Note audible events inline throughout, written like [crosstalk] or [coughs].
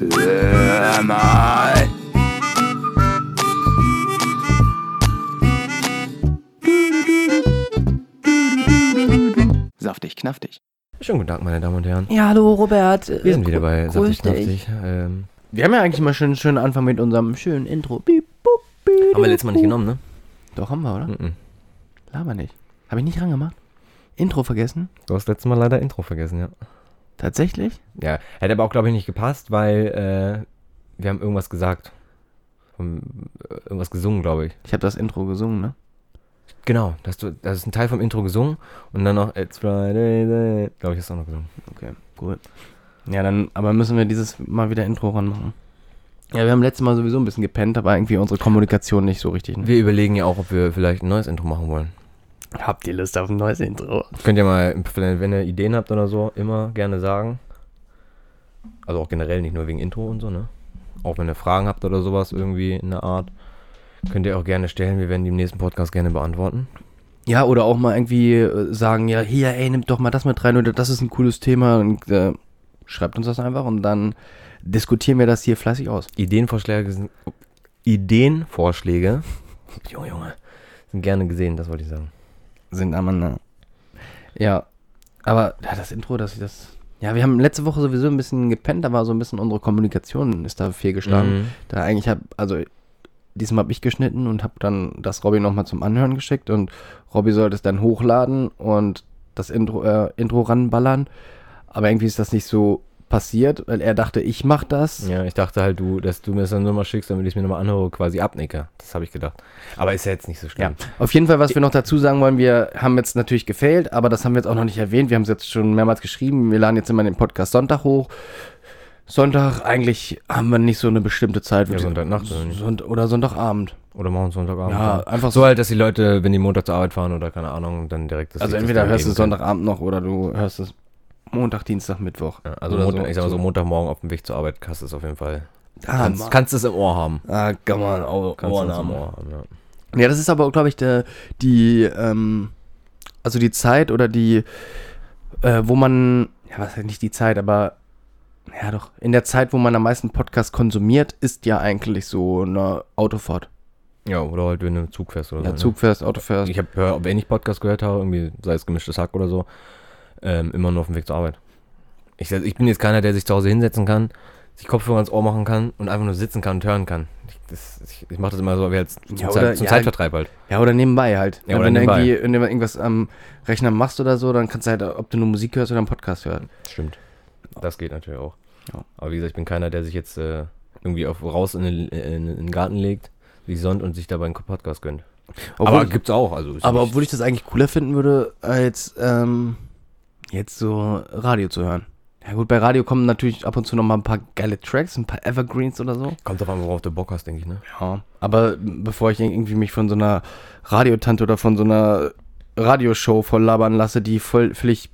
Hör mal. Saftig, knaftig. Schönen guten Tag, meine Damen und Herren. Ja, hallo Robert. Wir sind wieder bei grüß Saftig dich. Knaftig. Ähm, Wir haben ja eigentlich mal schön schönen Anfang mit unserem schönen Intro. Piep, bup, piep, haben wir letztes Mal nicht genommen, ne? Doch, haben wir, oder? Mhm. Laber nicht. Habe ich nicht rangemacht? Intro vergessen? Du hast letztes Mal leider Intro vergessen, ja. Tatsächlich? Ja, hätte aber auch, glaube ich, nicht gepasst, weil äh, wir haben irgendwas gesagt. Äh, irgendwas gesungen, glaube ich. Ich habe das Intro gesungen, ne? Genau, das, das ist ein Teil vom Intro gesungen und dann noch It's Friday, glaube ich, hast du auch noch gesungen. Okay, cool. Ja, dann, aber müssen wir dieses Mal wieder Intro ranmachen. Ja, wir haben letztes Mal sowieso ein bisschen gepennt, aber irgendwie unsere Kommunikation nicht so richtig. Ne? Wir überlegen ja auch, ob wir vielleicht ein neues Intro machen wollen. Habt ihr Lust auf ein neues Intro? Könnt ihr mal, wenn ihr Ideen habt oder so, immer gerne sagen. Also auch generell, nicht nur wegen Intro und so, ne? Auch wenn ihr Fragen habt oder sowas irgendwie in der Art, könnt ihr auch gerne stellen. Wir werden die im nächsten Podcast gerne beantworten. Ja, oder auch mal irgendwie äh, sagen, ja, hier, ey, nimm doch mal das mit rein oder das ist ein cooles Thema und äh, schreibt uns das einfach und dann diskutieren wir das hier fleißig aus. Ideenvorschläge sind. Ideenvorschläge. Junge, Junge. Sind gerne gesehen, das wollte ich sagen. Sind aneinander. Ja, aber ja, das Intro, dass ich das. Ja, wir haben letzte Woche sowieso ein bisschen gepennt, da war so ein bisschen unsere Kommunikation ist da fehlgeschlagen. Mhm. Da eigentlich hab, also diesmal habe ich geschnitten und habe dann das Robby nochmal zum Anhören geschickt und Robby sollte es dann hochladen und das Intro, äh, Intro ranballern. Aber irgendwie ist das nicht so passiert, weil er dachte, ich mach das. Ja, ich dachte halt, du, dass du mir das dann nochmal schickst, damit ich es mir nochmal anhöre, quasi abnicke. Das habe ich gedacht. Aber ist ja jetzt nicht so Ja, schlimm. auf jeden Fall, was wir noch dazu sagen wollen, wir haben jetzt natürlich gefailt, aber das haben wir jetzt auch noch nicht erwähnt. Wir haben es jetzt schon mehrmals geschrieben. Wir laden jetzt immer den Podcast Sonntag hoch. Sonntag, eigentlich haben wir nicht so eine bestimmte Zeit. Ja, Sonntagnacht? Sonnt oder Sonntagabend. Oder machen Sonntagabend. Ja, einfach So halt, dass die Leute, wenn die Montag zur Arbeit fahren oder keine Ahnung, dann direkt das Also entweder hörst du Sonntagabend noch oder du hörst es Montag, Dienstag, Mittwoch. Ja, also Montag, so. ich sag mal so Montagmorgen auf dem Weg zur Arbeit kannst du es auf jeden Fall. Ah, kannst, kannst es im Ohr haben. Ah, kann man auch Kannst du es im Ohrnamen. Ohr haben, ja. Ja, das ist aber, glaube ich, der, die, ähm, also die Zeit oder die, äh, wo man, ja, was heißt nicht die Zeit, aber, ja doch, in der Zeit, wo man am meisten Podcast konsumiert, ist ja eigentlich so eine Autofahrt. Ja, oder halt, wenn du Zug fährst oder Ja, so. Zug fährst, Auto Ne? fährst. Ich habe, wenn ich Podcast gehört habe, irgendwie, sei es gemischtes Hack oder so, ähm, immer nur auf dem Weg zur Arbeit. Ich, ich bin jetzt keiner, der sich zu Hause hinsetzen kann, sich Kopfhörer ans Ohr machen kann und einfach nur sitzen kann und hören kann. Ich, das, ich, ich mache das immer so wie jetzt zum, Ja, Zeit, oder- zum ja, Zeitvertreib halt. Ja, oder nebenbei halt. Ja, oder wenn nebenbei. du irgendwie, wenn du irgendwas am Rechner machst oder so, dann kannst du halt, ob du nur Musik hörst oder einen Podcast hören. Stimmt. Das geht natürlich auch. Ja. Aber wie gesagt, ich bin keiner, der sich jetzt äh, irgendwie auf, raus in den, in, in den Garten legt, wie Sonnt und sich dabei einen Podcast gönnt. Obwohl, aber gibt's auch. Also aber obwohl ich das eigentlich cooler finden würde, als ähm, jetzt so Radio zu hören. Ja gut, bei Radio kommen natürlich ab und zu noch mal ein paar geile Tracks, ein paar Evergreens oder so. Kommt drauf an, worauf du Bock hast, denke ich, ne? Ja. Aber bevor ich irgendwie mich von so einer Radiotante oder von so einer Radioshow voll labern lasse, die voll völlig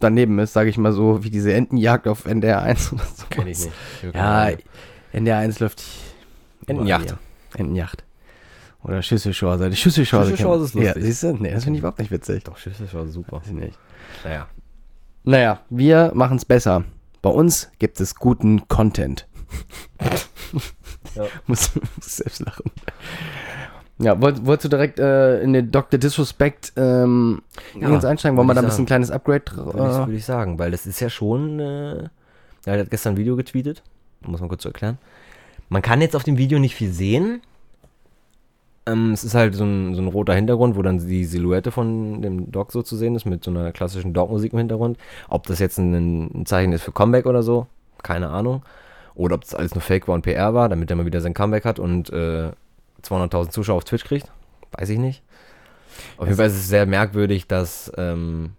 daneben ist, sage ich mal so, wie diese Entenjagd auf NDR 1 oder so. Kenn ich nicht. Ja, NDR 1 läuft. Ja. Entenjacht. Oder Schüsselschorse. Die Schüsselschorse. Schüsselschorse ist lustig. Ja, siehst du? Nee, das finde ich überhaupt nicht witzig. Doch, Schüssel war super. Weiß ich nicht. Naja. Naja, wir machen es besser. Bei uns gibt es guten Content. [laughs] Ja. muss, selbst lachen. Ja, wollt, wolltest du direkt äh, in den Dr. Disrespect ähm, Ja, einsteigen? Wollen wir da ein bisschen ein kleines Upgrade? Würde ich, Äh, würd ich sagen, weil das ist ja schon. Äh, er hat gestern ein Video getweetet. Muss man kurz so erklären. Man kann jetzt auf dem Video nicht viel sehen. Ähm, es ist halt so ein, so ein roter Hintergrund, wo dann die Silhouette von dem Dog so zu sehen ist, mit so einer klassischen Dog-Musik im Hintergrund. Ob das jetzt ein, ein Zeichen ist für Comeback oder so, keine Ahnung. Oder ob das alles nur Fake war und PR war, damit er mal wieder sein Comeback hat und äh, 200.000 Zuschauer auf Twitch kriegt. Weiß ich nicht. Auf jeden Fall ist es sehr merkwürdig, dass ähm,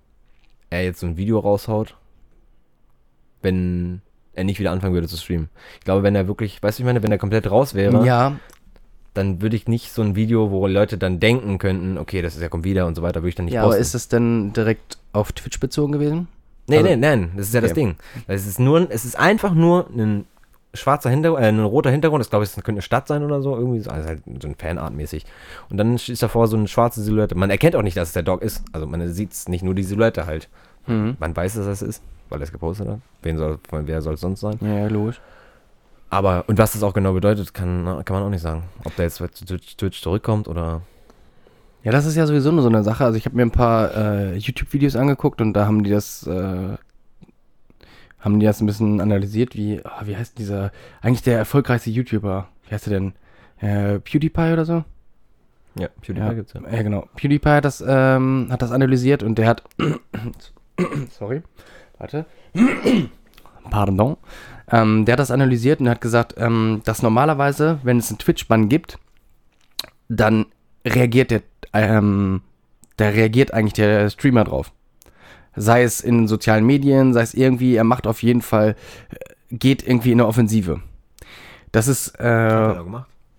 er jetzt so ein Video raushaut, wenn er nicht wieder anfangen würde zu streamen. Ich glaube, wenn er wirklich, weißt du, ich meine, wenn er komplett raus wäre, ja, dann würde ich nicht so ein Video, wo Leute dann denken könnten, okay, das ist ja kommt wieder und so weiter, würde ich dann nicht ja aber posten. ist es denn direkt auf Twitch bezogen gewesen? nee, also- nee, nein, das ist ja das Okay. Ding. Es ist nur, es ist einfach nur ein schwarzer Hintergrund, äh, ein roter Hintergrund, das glaube ich, das könnte eine Stadt sein oder so, irgendwie so, also halt so ein Fanart-mäßig. Und dann ist davor so eine schwarze Silhouette. Man erkennt auch nicht, dass es der Dog ist. Also man sieht es nicht nur die Silhouette halt. Mhm. Man weiß, dass das ist. weil er es gepostet hat. Wen soll, wer soll es sonst sein? Ja, logisch. Aber, und was das auch genau bedeutet, kann, kann man auch nicht sagen. Ob der jetzt zu Twitch, zurückkommt oder. Ja, das ist ja sowieso nur so eine Sache. Also ich habe mir ein paar äh, YouTube-Videos angeguckt und da haben die das, äh, haben die das ein bisschen analysiert, wie, ah, wie heißt dieser, eigentlich der erfolgreichste YouTuber, wie heißt der denn? Äh, PewDiePie oder so? Ja, PewDiePie Ja, gibt's ja. ja, genau. PewDiePie hat das, ähm, hat das analysiert und der hat. [coughs] Sorry. Warte. [coughs] Pardon. Ähm, der hat das analysiert und hat gesagt, ähm, dass normalerweise, wenn es einen Twitch-Bann gibt, dann reagiert der, ähm, da reagiert eigentlich der Streamer drauf. Sei es in sozialen Medien, sei es irgendwie, er macht auf jeden Fall, äh, geht irgendwie in eine Offensive. Das ist, äh?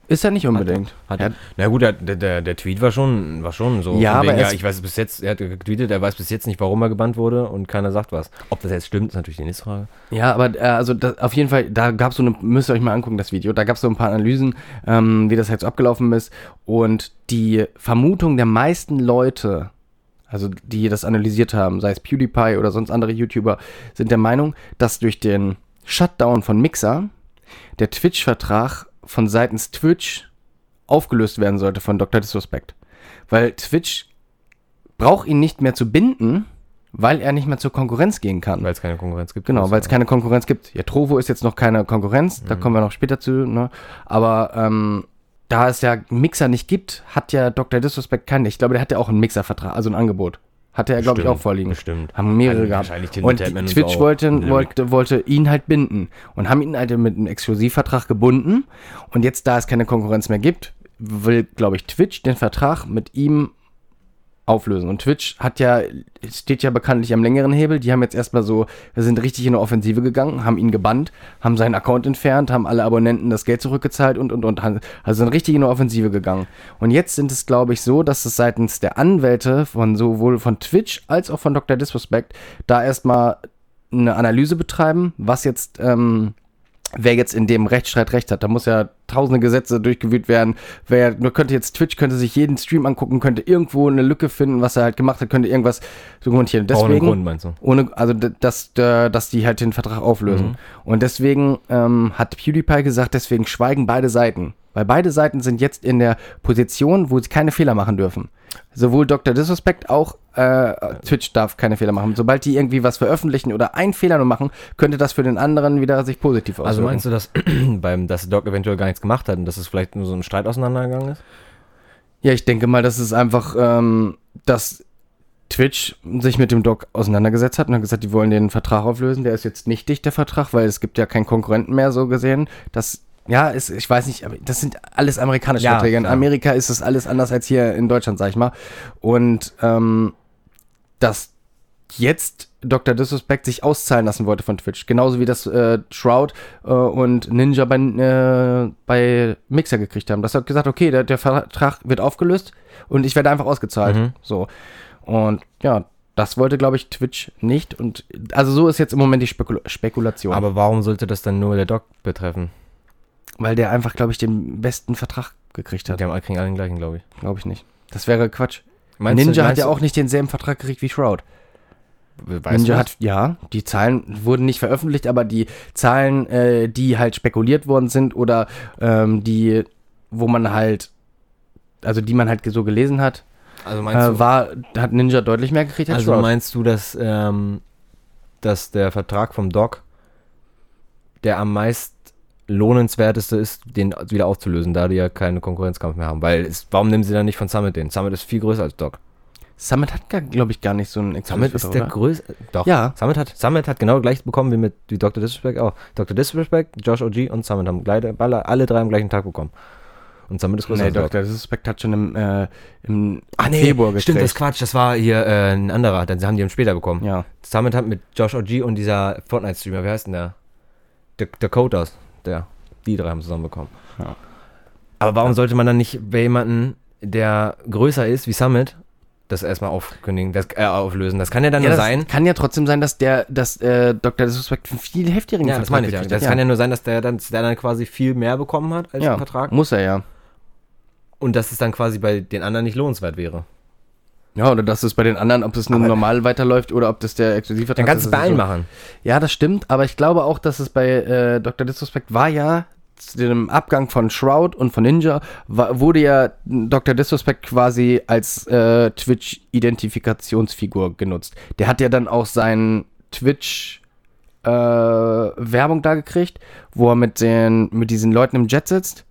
Ist er nicht unbedingt. Hat er, na gut, der, der, der Tweet war schon, war schon so. Ja, aber ja, es- ich weiß bis jetzt, er hat getweetet, er weiß bis jetzt nicht, warum er gebannt wurde und keiner sagt was. Ob das jetzt stimmt, ist natürlich die nächste Frage. Ja, aber äh, also das, auf jeden Fall, da gab es so eine, müsst ihr euch mal angucken, das Video, da gab es so ein paar Analysen, ähm, wie das jetzt abgelaufen ist. Und die Vermutung der meisten Leute, also die das analysiert haben, sei es PewDiePie oder sonst andere YouTuber, sind der Meinung, dass durch den Shutdown von Mixer der Twitch-Vertrag von seitens Twitch aufgelöst werden sollte von Dr. Disrespect. Weil Twitch braucht ihn nicht mehr zu binden, weil er nicht mehr zur Konkurrenz gehen kann. Weil es keine Konkurrenz gibt. Genau, weil es keine Konkurrenz gibt. Ja, Trovo ist jetzt noch keine Konkurrenz, da kommen wir noch später zu, ne? Aber ähm, da es ja Mixer nicht gibt, hat ja Dr. Disrespect keinen. Ich glaube, der hat ja auch einen Mixervertrag, also ein Angebot. Hatte er, glaube ich, auch vorliegen. Bestimmt. Haben mehrere Also gehabt. wahrscheinlich Till Und Twitch wollte, wollte, wollte ihn halt binden und haben ihn halt mit einem Exklusivvertrag gebunden. Und jetzt, da es keine Konkurrenz mehr gibt, will, glaube ich, Twitch den Vertrag mit ihm auflösen. Und Twitch hat ja, steht ja bekanntlich am längeren Hebel. Die haben jetzt erstmal so, sind richtig in eine Offensive gegangen, haben ihn gebannt, haben seinen Account entfernt, haben alle Abonnenten das Geld zurückgezahlt und, und, und. Also sind richtig in eine Offensive gegangen. Und jetzt sind es, glaube ich, so, dass es seitens der Anwälte von sowohl von Twitch als auch von Dr. Disrespect da erstmal eine Analyse betreiben, was jetzt, ähm, wer jetzt in dem Rechtsstreit recht hat. Da muss ja tausende Gesetze durchgewühlt werden. Wer nur könnte jetzt Twitch könnte sich jeden Stream angucken, könnte irgendwo eine Lücke finden, was er halt gemacht hat, könnte irgendwas dokumentieren. Ohne Deswegen Grund, meinst du? ohne, also dass, dass die halt den Vertrag auflösen. Mhm. Und deswegen ähm, hat PewDiePie gesagt, deswegen schweigen beide Seiten. Weil beide Seiten sind jetzt in der Position, wo sie keine Fehler machen dürfen. Sowohl Dr. Disrespect auch äh, Twitch darf keine Fehler machen. Sobald die irgendwie was veröffentlichen oder einen Fehler nur machen, könnte das für den anderen wieder sich positiv auswirken. Also meinst du, dass [clears throat] beim, dass Doc eventuell gar nichts gemacht hat und dass es vielleicht nur so ein Streit auseinandergegangen ist? Ja, ich denke mal, dass es einfach, ähm, dass Twitch sich mit dem Doc auseinandergesetzt hat und hat gesagt, die wollen den Vertrag auflösen. Der ist jetzt nicht dicht, der Vertrag, weil es gibt ja keinen Konkurrenten mehr, so gesehen. Das, ja, ist, ich weiß nicht, aber das sind alles amerikanische Ja, Verträge. In klar. Amerika ist es alles anders als hier in Deutschland, sag ich mal. Und ähm, dass jetzt Dr. Disrespect sich auszahlen lassen wollte von Twitch. Genauso wie das äh, Shroud äh, und Ninja bei, äh, bei Mixer gekriegt haben. Das hat gesagt, okay, der, der Vertrag wird aufgelöst und ich werde einfach ausgezahlt. Mhm. So. Und ja, das wollte, glaube ich, Twitch nicht. Und also so ist jetzt im Moment die Spekula Spekulation. Aber warum sollte das dann nur der Doc betreffen? Weil der einfach, glaube ich, den besten Vertrag gekriegt hat. Die haben, kriegen alle den gleichen, glaube ich. Glaube ich nicht. Das wäre Quatsch. Meinst du- Ninja hat meinst ja du- auch nicht denselben Vertrag gekriegt wie Shroud. Weißt Ninja du hat, ja, die Zahlen wurden nicht veröffentlicht, aber die Zahlen, äh, die halt spekuliert worden sind oder ähm, die, wo man halt, also die man halt so gelesen hat, Also meinst äh, du, war, hat Ninja deutlich mehr gekriegt als also Shroud. meinst du, dass, ähm, dass der Vertrag vom Doc der am meist lohnenswerteste ist, den wieder aufzulösen, da die ja keine Konkurrenzkampf mehr haben? Weil, es, warum nehmen sie dann nicht von Summit den? Summit ist viel größer als Doc. Summit hat, glaube ich, gar nicht so einen Summit ist der größte. Doch. Ja. Summit hat, Summit hat genau gleich bekommen wie mit wie Dr. Disrespect auch. Dr. Disrespect, Josh OG und Summit haben gleich, alle, alle drei am gleichen Tag bekommen. Und Summit ist größer Nee, als Doc. Dr. Disrespect hat schon im, äh, im Ah, nee, Februar gekriegt. stimmt, das ist Quatsch. Das war hier äh, ein anderer. Dann haben die ihn später bekommen. Ja. Summit hat mit Josh OG und dieser Fortnite-Streamer, wie heißt denn der? D Dakotas, der. Die drei haben zusammen bekommen. Ja. Aber warum sollte man dann nicht bei jemanden, der größer ist wie Summit, das erstmal aufkündigen, das äh, auflösen? Das kann ja dann Ja, nur sein. kann ja trotzdem sein, dass der, dass äh, Dr. Disrespect einen viel heftigeren Ja, das meine ich ja. Das hat. kann ja nur sein, dass der dann, der dann quasi viel mehr bekommen hat als ja, Vertrag muss er ja. und dass es dann quasi bei den anderen nicht lohnenswert wäre. Ja, oder dass es bei den anderen, ob das nur Aber- normal weiterläuft oder ob das der Exklusivvertrag Dann kannst du es ist. bei ist allen so- machen. Ja, das stimmt, aber ich glaube auch, dass es bei äh, Dr. Disrespect war ja zu dem Abgang von Shroud und von Ninja war, wurde ja Dr. Disrespect quasi als äh, Twitch-Identifikationsfigur genutzt. Der hat ja dann auch seinen Twitch äh, Werbung da gekriegt, wo er mit den mit diesen Leuten im Jet sitzt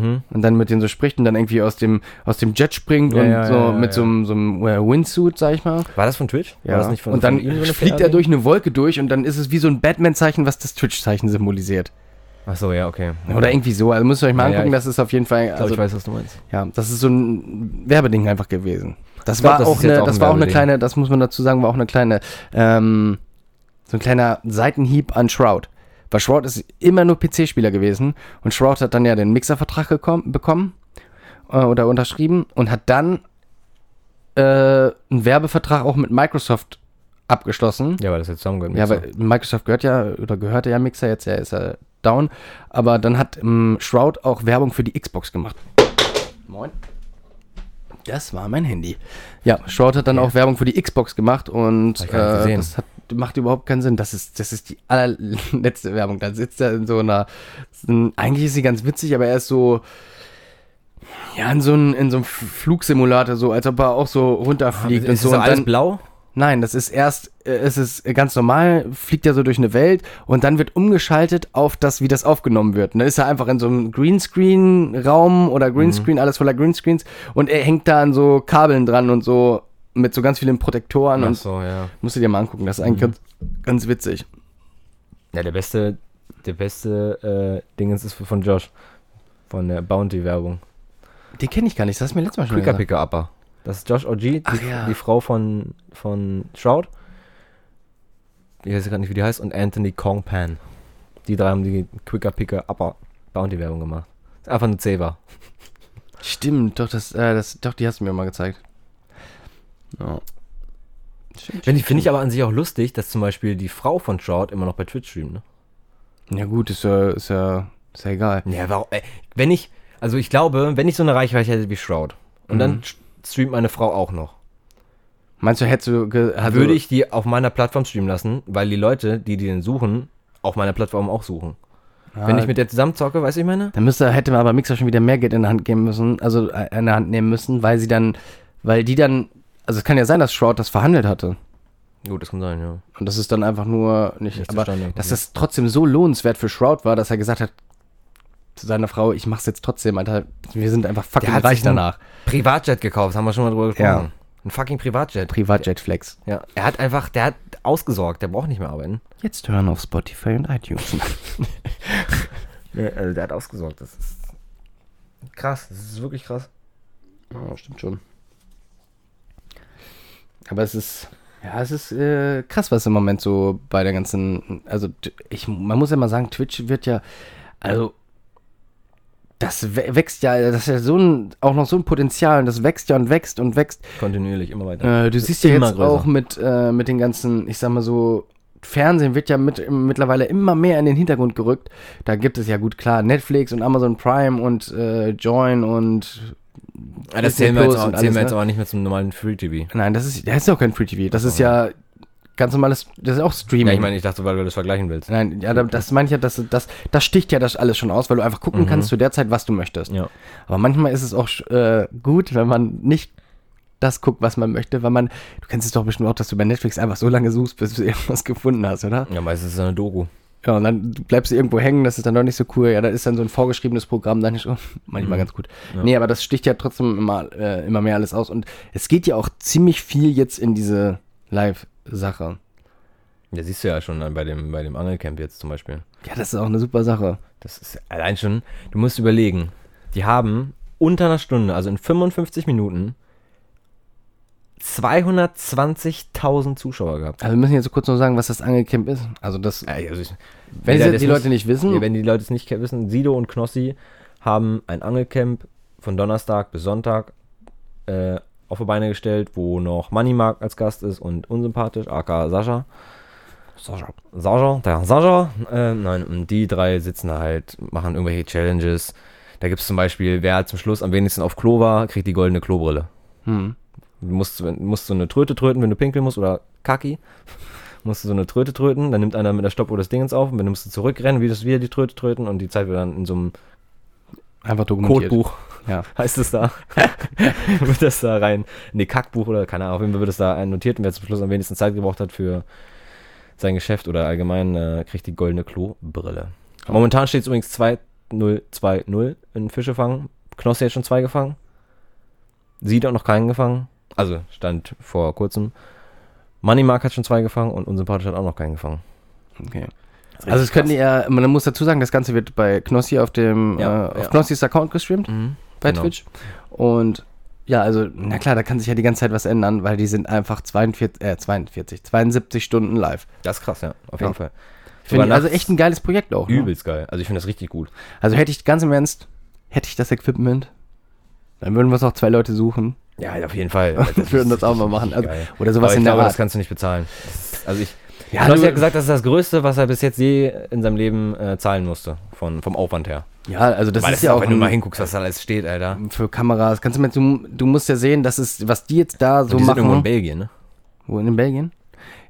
Mhm. und dann mit denen so spricht und dann irgendwie aus dem aus dem Jet springt Ja, und ja, so ja, ja, mit ja. so einem so einem äh, Windsuit, sag ich mal. War das von Twitch? War das nicht von, und dann von so fliegt er durch eine Wolke durch und dann ist es wie so ein Batman-Zeichen, was das Twitch-Zeichen symbolisiert. Ach so, ja, okay. Oder irgendwie so. Also müsst ihr euch mal Ja, ja, angucken, ich- das ist auf jeden Fall. Also, ich weiß, was du meinst. ja, das ist so ein Werbeding einfach gewesen. Das glaub, war das auch eine, auch das ein war auch eine kleine, das muss man dazu sagen, war auch eine kleine, ähm, so ein kleiner Seitenhieb an Shroud. Weil Shroud ist immer nur PC-Spieler gewesen und Shroud hat dann ja den Mixer-Vertrag bekommen äh, oder unterschrieben und hat dann äh, einen Werbevertrag auch mit Microsoft abgeschlossen. Ja, weil das jetzt zusammengehört. Ja, weil Microsoft gehört ja, oder gehörte ja Mixer, jetzt ja, ist er down. Aber dann hat ähm, Shroud auch Werbung für die Xbox gemacht. Moin. Das war mein Handy. Ja, Shroud hat dann auch Werbung für die Xbox gemacht und äh, das hat, macht überhaupt keinen Sinn. Das ist, das ist die allerletzte Werbung. Da sitzt er in so einer. Eigentlich ist sie ganz witzig, aber er ist so. Ja, in so einem in so einem Flugsimulator, so als ob er auch so runterfliegt ist und so. das und alles dann, blau? Nein, das ist erst, äh, es ist ganz normal, fliegt er so durch eine Welt und dann wird umgeschaltet auf das, wie das aufgenommen wird. Und dann ist er einfach in so einem Greenscreen-Raum oder Greenscreen, alles voller Greenscreens und er hängt da an so Kabeln dran und so mit so ganz vielen Protektoren Ach und so, ja. musst du dir mal angucken, das ist eigentlich ganz, ganz witzig. Ja, der beste, der beste äh, Dingens ist von Josh. Von der Bounty-Werbung. Den kenne ich gar nicht, das hast du mir letztes Mal schon Quicker gesagt. Picker Upper. Das ist Josh OG, die, ja. die Frau von, von Shroud. Ich weiß gerade nicht, wie die heißt. Und Anthony Kong Pan. Die drei haben die Quicker Picker Upper Bounty-Werbung gemacht. Einfach eine Zewa. Stimmt, doch, das, äh, das, doch, die hast du mir mal gezeigt. Ja. Finde ich, aber an sich auch lustig, dass zum Beispiel die Frau von Shroud immer noch bei Twitch streamt, ne? Ja gut, ist ja, ist ja, ist ja egal. Ja, warum? Ey, wenn ich, also ich glaube, wenn ich so eine Reichweite hätte wie Shroud und dann st- streamt meine Frau auch noch, Meinst du, hättest du, also, würde ich die auf meiner Plattform streamen lassen, weil die Leute, die die denn suchen, auf meiner Plattform auch suchen. Wenn ich mit der zusammen zocke, weißt du, ich meine? Dann müsste, hätte man aber Mixer schon wieder mehr Geld in der Hand geben müssen, also äh, in der Hand nehmen müssen, weil sie dann, weil die dann, also es kann ja sein, dass Shroud das verhandelt hatte. Gut, das kann sein, ja. Und das ist dann einfach nur nicht, Nicht aber dass das trotzdem so lohnenswert für Shroud war, dass er gesagt hat zu seiner Frau, ich mach's jetzt trotzdem, Alter, wir sind einfach fucking hat reich danach. Privatjet gekauft, haben wir schon mal drüber gesprochen. Ja. Ein fucking Privatjet. Privatjet Flex. Ja. Er hat einfach, der hat ausgesorgt, der braucht nicht mehr arbeiten. Jetzt hören auf Spotify und iTunes. [laughs] Ja, also der hat ausgesorgt, das ist krass, das ist wirklich krass. Ja, stimmt schon. Aber es ist, ja, es ist äh, krass, was im Moment so bei der ganzen, also ich, man muss ja mal sagen, Twitch wird ja, also das wä- wächst ja, das ist ja so ein, auch noch so ein Potenzial und das wächst ja und wächst und wächst. Kontinuierlich, immer weiter. Äh, du siehst ja jetzt größer. auch mit, äh, mit den ganzen, ich sag mal so, Fernsehen wird ja mit, mittlerweile immer mehr in den Hintergrund gerückt. Da gibt es ja gut klar Netflix und Amazon Prime und äh, Join und Ja, das zählen wir, jetzt, auch, zählen wir jetzt ne? aber nicht mehr zum normalen Free TV. Nein, das ist, das ist ja auch kein Free TV. Das ist ja ganz normales, das ist auch Streaming. Ja, ich meine, ich dachte, weil du das vergleichen willst. Nein, ja, da- das meine ich ja, das, das, das sticht ja das alles schon aus, weil du einfach gucken Mhm. kannst zu der Zeit, was du möchtest. Ja. Aber manchmal ist es auch äh, gut, wenn man nicht das guckt, was man möchte, weil man, du kennst es doch bestimmt auch, dass du bei Netflix einfach so lange suchst, bis du irgendwas gefunden hast, oder? Ja, meistens ist es eine Doku. Ja, und dann bleibst du irgendwo hängen, das ist dann doch nicht so cool. Ja, da ist dann so ein vorgeschriebenes Programm, dann ist oh, [laughs] manchmal Mhm. ganz gut. Ja. Nee, aber das sticht ja trotzdem immer, äh, immer mehr alles aus. Und es geht ja auch ziemlich viel jetzt in diese Live-Sache. Ja, siehst du ja schon bei dem, bei dem Angelcamp jetzt zum Beispiel. Ja, das ist auch eine super Sache. Das ist allein schon, du musst überlegen, die haben unter einer Stunde, also in 55 Minuten, 220.000 Zuschauer gehabt. Also wir müssen jetzt so kurz noch sagen, was das Angelcamp ist. Also das, Ja, also ich, wenn sie, der's die Leute nicht wissen, Ja, wenn die Leute es nicht wissen, Sido und Knossi haben ein Angelcamp von Donnerstag bis Sonntag äh, auf die Beine gestellt, wo noch Moneymark als Gast ist und unsympathisch, aka Sascha. Sascha. Sascha, der Sascha. Äh, nein, und die drei sitzen da halt, machen irgendwelche Challenges. Da gibt es zum Beispiel, wer zum Schluss am wenigsten auf Klo war, kriegt die goldene Klobrille. hm. Du musst, musst so eine Tröte tröten, wenn du pinkeln musst, oder Kaki. [laughs] Musst du so eine Tröte tröten, dann nimmt einer mit der Stoppuhr das Dingens auf und dann musst du zurückrennen, wie das wieder die Tröte tröten und die Zeit wird dann in so einem Einfach dokumentiert. Codebuch, Ja. [laughs] heißt es da, [laughs] wird das da rein, nee, Kackbuch oder keine Ahnung, auf jeden Fall wird es da notiert und wer zum Schluss am wenigsten Zeit gebraucht hat für sein Geschäft oder allgemein, äh, kriegt die goldene Klobrille. Momentan steht es übrigens 2-0-2-0 in Fischefang. Knossi hat schon zwei gefangen. Sieht auch noch keinen gefangen. Also stand vor kurzem. Moneymark hat schon zwei gefangen und Unsympathisch hat auch noch keinen gefangen. Okay. Also es könnte ja, man muss dazu sagen, das Ganze wird bei Knossi auf dem, Ja, äh, auf ja. Knossis Account gestreamt, bei genau. Twitch. Und ja, also, na klar, da kann sich ja die ganze Zeit was ändern, weil die sind einfach 42, äh, 42, 72 Stunden live. Das ist krass, ja, auf Ja. jeden Fall. Finde ich also echt ein geiles Projekt auch. Ne? Übelst geil. Also ich finde das richtig gut. Also hätte ich ganz im Ernst, hätte ich das Equipment, dann würden wir uns auch zwei Leute suchen. Ja, auf jeden Fall. [laughs] Wir würden das auch mal machen. Also, oder sowas Aber ich in der glaube, Art. das kannst du nicht bezahlen. Das also ich. Ja, du hast ja gesagt, das ist das Größte, was er bis jetzt je in seinem Leben äh, zahlen musste. Von, vom Aufwand her. Ja, also das Weil ist ja auch wenn du mal hinguckst, was da alles steht, Alter. für Kameras. Kannst du mit, du, du musst ja sehen, das ist, was die jetzt da so die sind irgendwo in machen. Belgien, ne? Wo in Belgien?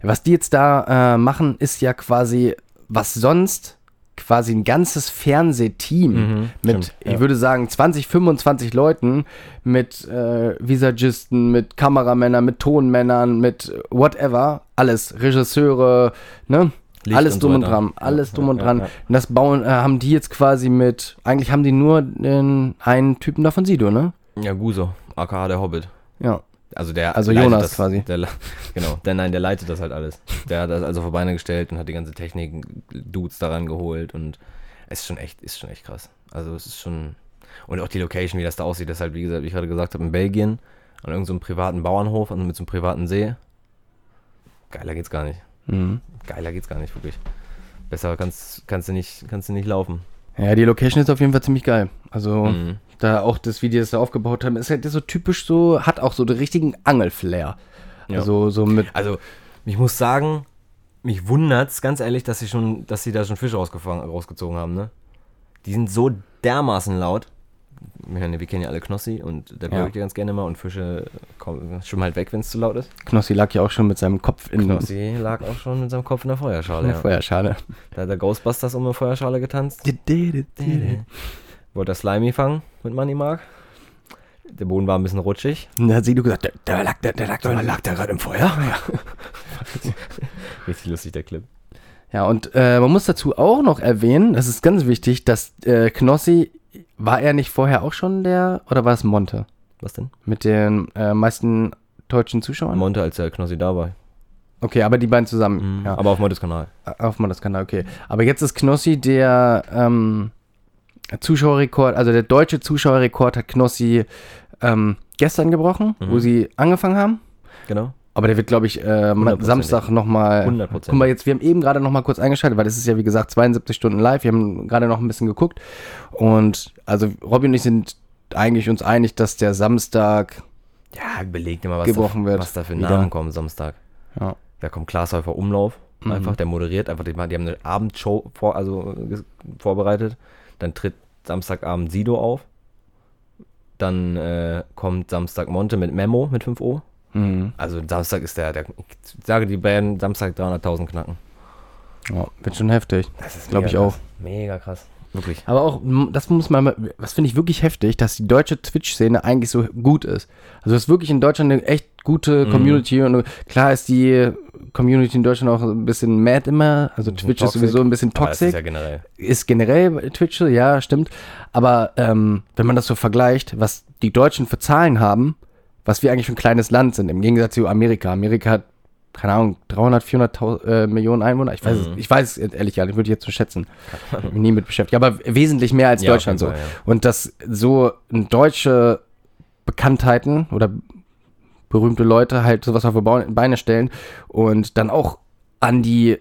Was die jetzt da äh, machen, ist ja quasi, was sonst quasi ein ganzes Fernsehteam Mhm, mit, stimmt, ich ja. würde sagen, 20, 25 Leuten mit äh, Visagisten, mit Kameramännern, mit Tonmännern, mit whatever, alles, Regisseure, ne? Licht alles und so drum und dran, alles Ja, drum ja, und dran. Und das bauen, äh, haben die jetzt quasi mit, eigentlich haben die nur den einen Typen da von Sido, ne? Ja, Guso, aka der Hobbit. Ja. Also der Also Jonas das, quasi. Der, [laughs] genau, der, [laughs] nein, der leitet das halt alles. Der hat das also vor Beine gestellt und hat die ganze Technik, Dudes daran geholt und es ist schon echt, ist schon echt krass. Also es ist schon und auch die Location, wie das da aussieht, das ist halt, wie gesagt, wie ich gerade gesagt habe, in Belgien an irgendeinem so privaten Bauernhof und mit so einem privaten See. Geiler geht's gar nicht. Mhm. Geiler geht's gar nicht, wirklich. Besser kannst, kannst du nicht, kannst du nicht laufen. Ja, die Location ist auf jeden Fall ziemlich geil. Also, Mhm. Da auch das, wie die das da aufgebaut haben, ist halt so typisch so, hat auch so den richtigen Angelflair. Ja. Also, so mit, Also, ich muss sagen, mich wundert's ganz ehrlich, dass sie schon, dass sie da schon Fische rausgezogen haben, ne? Die sind so dermaßen laut. Wir, kennen- wir kennen ja alle Knossi und der Ja. bewegt ja ganz gerne mal und Fische kommen, schwimmen halt weg, wenn es zu laut ist. Knossi lag ja auch schon mit seinem Kopf in, Knossi lag auch schon mit seinem Kopf in der Feuerschale. in der Ja. Feuerschale. Da hat der Ghostbusters um eine Feuerschale getanzt. [laughs] Wollte der Slimy fangen mit Money Mark. Der Boden war ein bisschen rutschig. Und da hat Sido gesagt, der, der lag, der, der lag, der lag der gerade im Feuer. Ja. [laughs] [laughs] Richtig lustig, der Clip. Ja, und äh, man muss dazu auch noch erwähnen, das ist ganz wichtig, dass äh, Knossi, war er nicht vorher auch schon der, oder war es Monte? Was denn? Mit den äh, meisten deutschen Zuschauern? Monte, als der Knossi da war. okay, aber die beiden zusammen. Ja. Aber auf Montes Kanal. Auf mal das Kanal, okay. Aber jetzt ist Knossi der ähm, Zuschauerrekord, also der deutsche Zuschauerrekord hat Knossi ähm, gestern gebrochen, wo Mhm. sie angefangen haben. Genau. Aber der wird, glaube ich, äh. Samstag nochmal. Hundertprozentig. Guck mal, jetzt, wir haben eben gerade nochmal kurz eingeschaltet, weil das ist ja, wie gesagt, 72 Stunden live. Wir haben gerade noch ein bisschen geguckt. Und also Robby und ich sind eigentlich uns einig, dass der Samstag. Ja, belegt immer, was, Gebrochen da, wird. was da für. Namen kommen Samstag. Ja. Da kommt Glashäufer Umlauf, Mhm. einfach, der moderiert, einfach, die, die haben eine Abendshow vor, also, vorbereitet. Dann tritt Samstagabend Sido auf. Dann äh, kommt Samstag Monte mit Memo mit 5O. Mhm. Also Samstag ist der, der ich sage, die werden Samstag 300.000 knacken. ja, wird schon heftig. Das ist Glaube ich auch. krass. Mega krass. Wirklich. Aber auch, das muss man, mal- das finde ich wirklich heftig, dass die deutsche Twitch-Szene eigentlich so gut ist. Also es ist wirklich in Deutschland eine echt gute Mhm. Community und klar ist die Community in Deutschland auch ein bisschen mad immer. Also bisschen Twitch ist toxic. sowieso ein bisschen toxisch. ist ja generell. ist generell Twitch ja, stimmt. Aber ähm, wenn man das so vergleicht, was die Deutschen für Zahlen haben, was wir eigentlich für ein kleines Land sind, im Gegensatz zu Amerika. Amerika hat, keine Ahnung, 300, 400 äh, Millionen Einwohner. Ich weiß, Mhm. es, ich weiß ehrlich gar nicht, würde ich jetzt so schätzen. Ich mich nie mit beschäftigt. Aber wesentlich mehr als Ja, Deutschland so. Fall, ja. Und dass so deutsche Bekanntheiten oder berühmte Leute halt sowas auf die Beine stellen und dann auch an die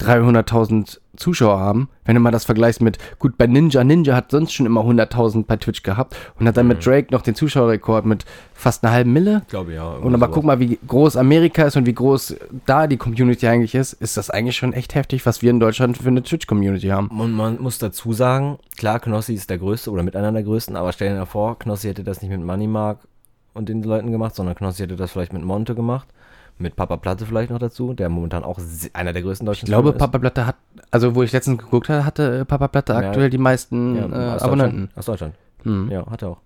300.000 Zuschauer haben. Wenn du mal das vergleichst mit, gut, bei Ninja, Ninja hat sonst schon immer 100.000 bei Twitch gehabt und hat dann mit Drake noch den Zuschauerrekord mit fast einer halben Mille. Ich glaube ja. Und aber guck mal, wie groß Amerika ist und wie groß da die Community eigentlich ist, ist das eigentlich schon echt heftig, was wir in Deutschland für eine Twitch-Community haben. Und man muss dazu sagen, klar, Knossi ist der größte oder mit einer der größten, aber stell dir mal vor, Knossi hätte das nicht mit Moneymark und den Leuten gemacht, sondern Knossi hätte das vielleicht mit Monte gemacht. Mit Papa Platte vielleicht noch dazu, der momentan auch einer der größten deutschen Ich glaube, Papa Platte hat, also wo ich letztens geguckt habe, hatte äh, Papa Platte Ja. aktuell die meisten ist. äh, aus Abonnenten. Deutschland. Aus Deutschland. Hm. Ja, hat er auch.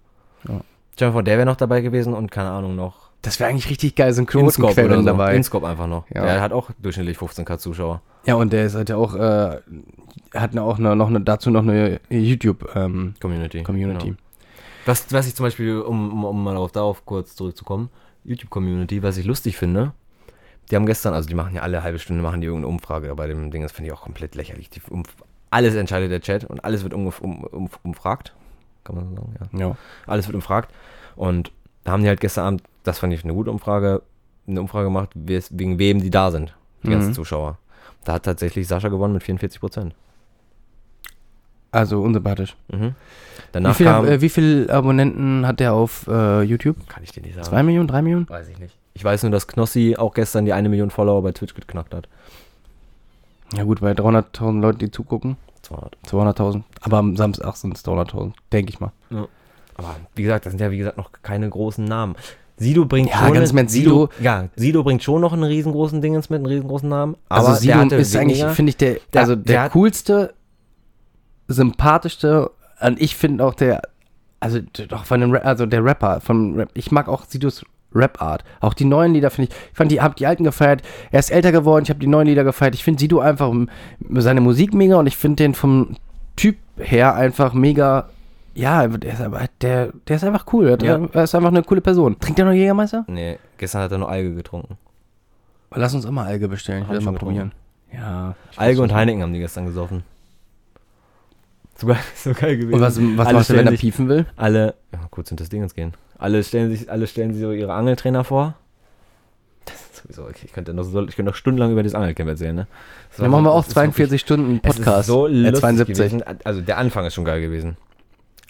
Ja. Stell dir vor, der wäre noch dabei gewesen und keine Ahnung noch. Das wäre eigentlich richtig geil, so ein Knotenquellen so. dabei. InScope einfach noch. Ja. Der hat auch durchschnittlich 15k Zuschauer. Ja, und der ist halt ja auch, äh, hat auch ne, noch eine, dazu noch eine YouTube-Community. Community. Community. Genau. Was, was ich zum Beispiel, um, um, um mal auf darauf kurz zurückzukommen, YouTube-Community, was ich lustig finde, die haben gestern, also die machen ja alle halbe Stunde, machen die irgendeine Umfrage bei dem Ding, das finde ich auch komplett lächerlich. Die, um, alles entscheidet der Chat und alles wird um, um, um, umfragt. Kann man so sagen, ja. Ja. Alles wird umfragt. Und da haben die halt gestern Abend, das fand ich eine gute Umfrage, eine Umfrage gemacht, wegen wem die da sind, die ganzen Mhm. Zuschauer. Da hat tatsächlich Sascha gewonnen mit 44 Prozent. Also unsympathisch. Mhm. Wie Danach viel, kam, äh, wie viel Abonnenten hat der auf äh, YouTube? kann ich dir nicht sagen. Zwei Millionen, drei Millionen? Weiß ich nicht. Ich weiß nur, dass Knossi auch gestern die eine Million Follower bei Twitch geknackt hat. Ja gut, bei 300.000 Leuten, die zugucken. 200. 200.000. Aber am Samstag sind es 300.000, denke ich mal. Aber wie gesagt, das sind ja wie gesagt noch keine großen Namen. Sido bringt Ja, schon ganz Ernst, Sido- ja, Sido bringt schon noch einen riesengroßen Dingens mit, einen riesengroßen Namen. Aber also Sido ist eigentlich, weniger- finde ich, der, Der- also der der, coolste, sympathischste und ich finde auch der, also doch von dem, also der Rapper, von Rap, ich mag auch Sidos Rap-Art. Auch die neuen Lieder finde ich, ich fand die, hab die alten gefeiert. Er ist älter geworden, ich habe die neuen Lieder gefeiert. Ich finde Sido einfach seine Musik mega und ich finde den vom Typ her einfach mega, ja, der ist, aber, der, der ist einfach cool. Der, Ja. er ist einfach eine coole Person. Trinkt er noch Jägermeister? Nee, gestern hat er nur Alge getrunken. Lass uns mal Alge bestellen. Ich will das mal probieren. Ja. Alge und. Heineken haben die gestern gesoffen. Sogar [laughs] so geil gewesen. Und was, was machst du, wenn er piefen will? Alle, ja, kurz sind das Dingens gehen. Alle stellen sich, alle stellen sich so ihre Angeltrainer vor. [laughs] Das ist sowieso, ich könnte noch, so, ich könnte noch stundenlang über das Angelcamp erzählen, ne? Das Dann machen wir auch das ist wirklich- 42 Stunden Es Podcast. ist so äh, lustig 72. gewesen. Also der Anfang ist schon geil gewesen.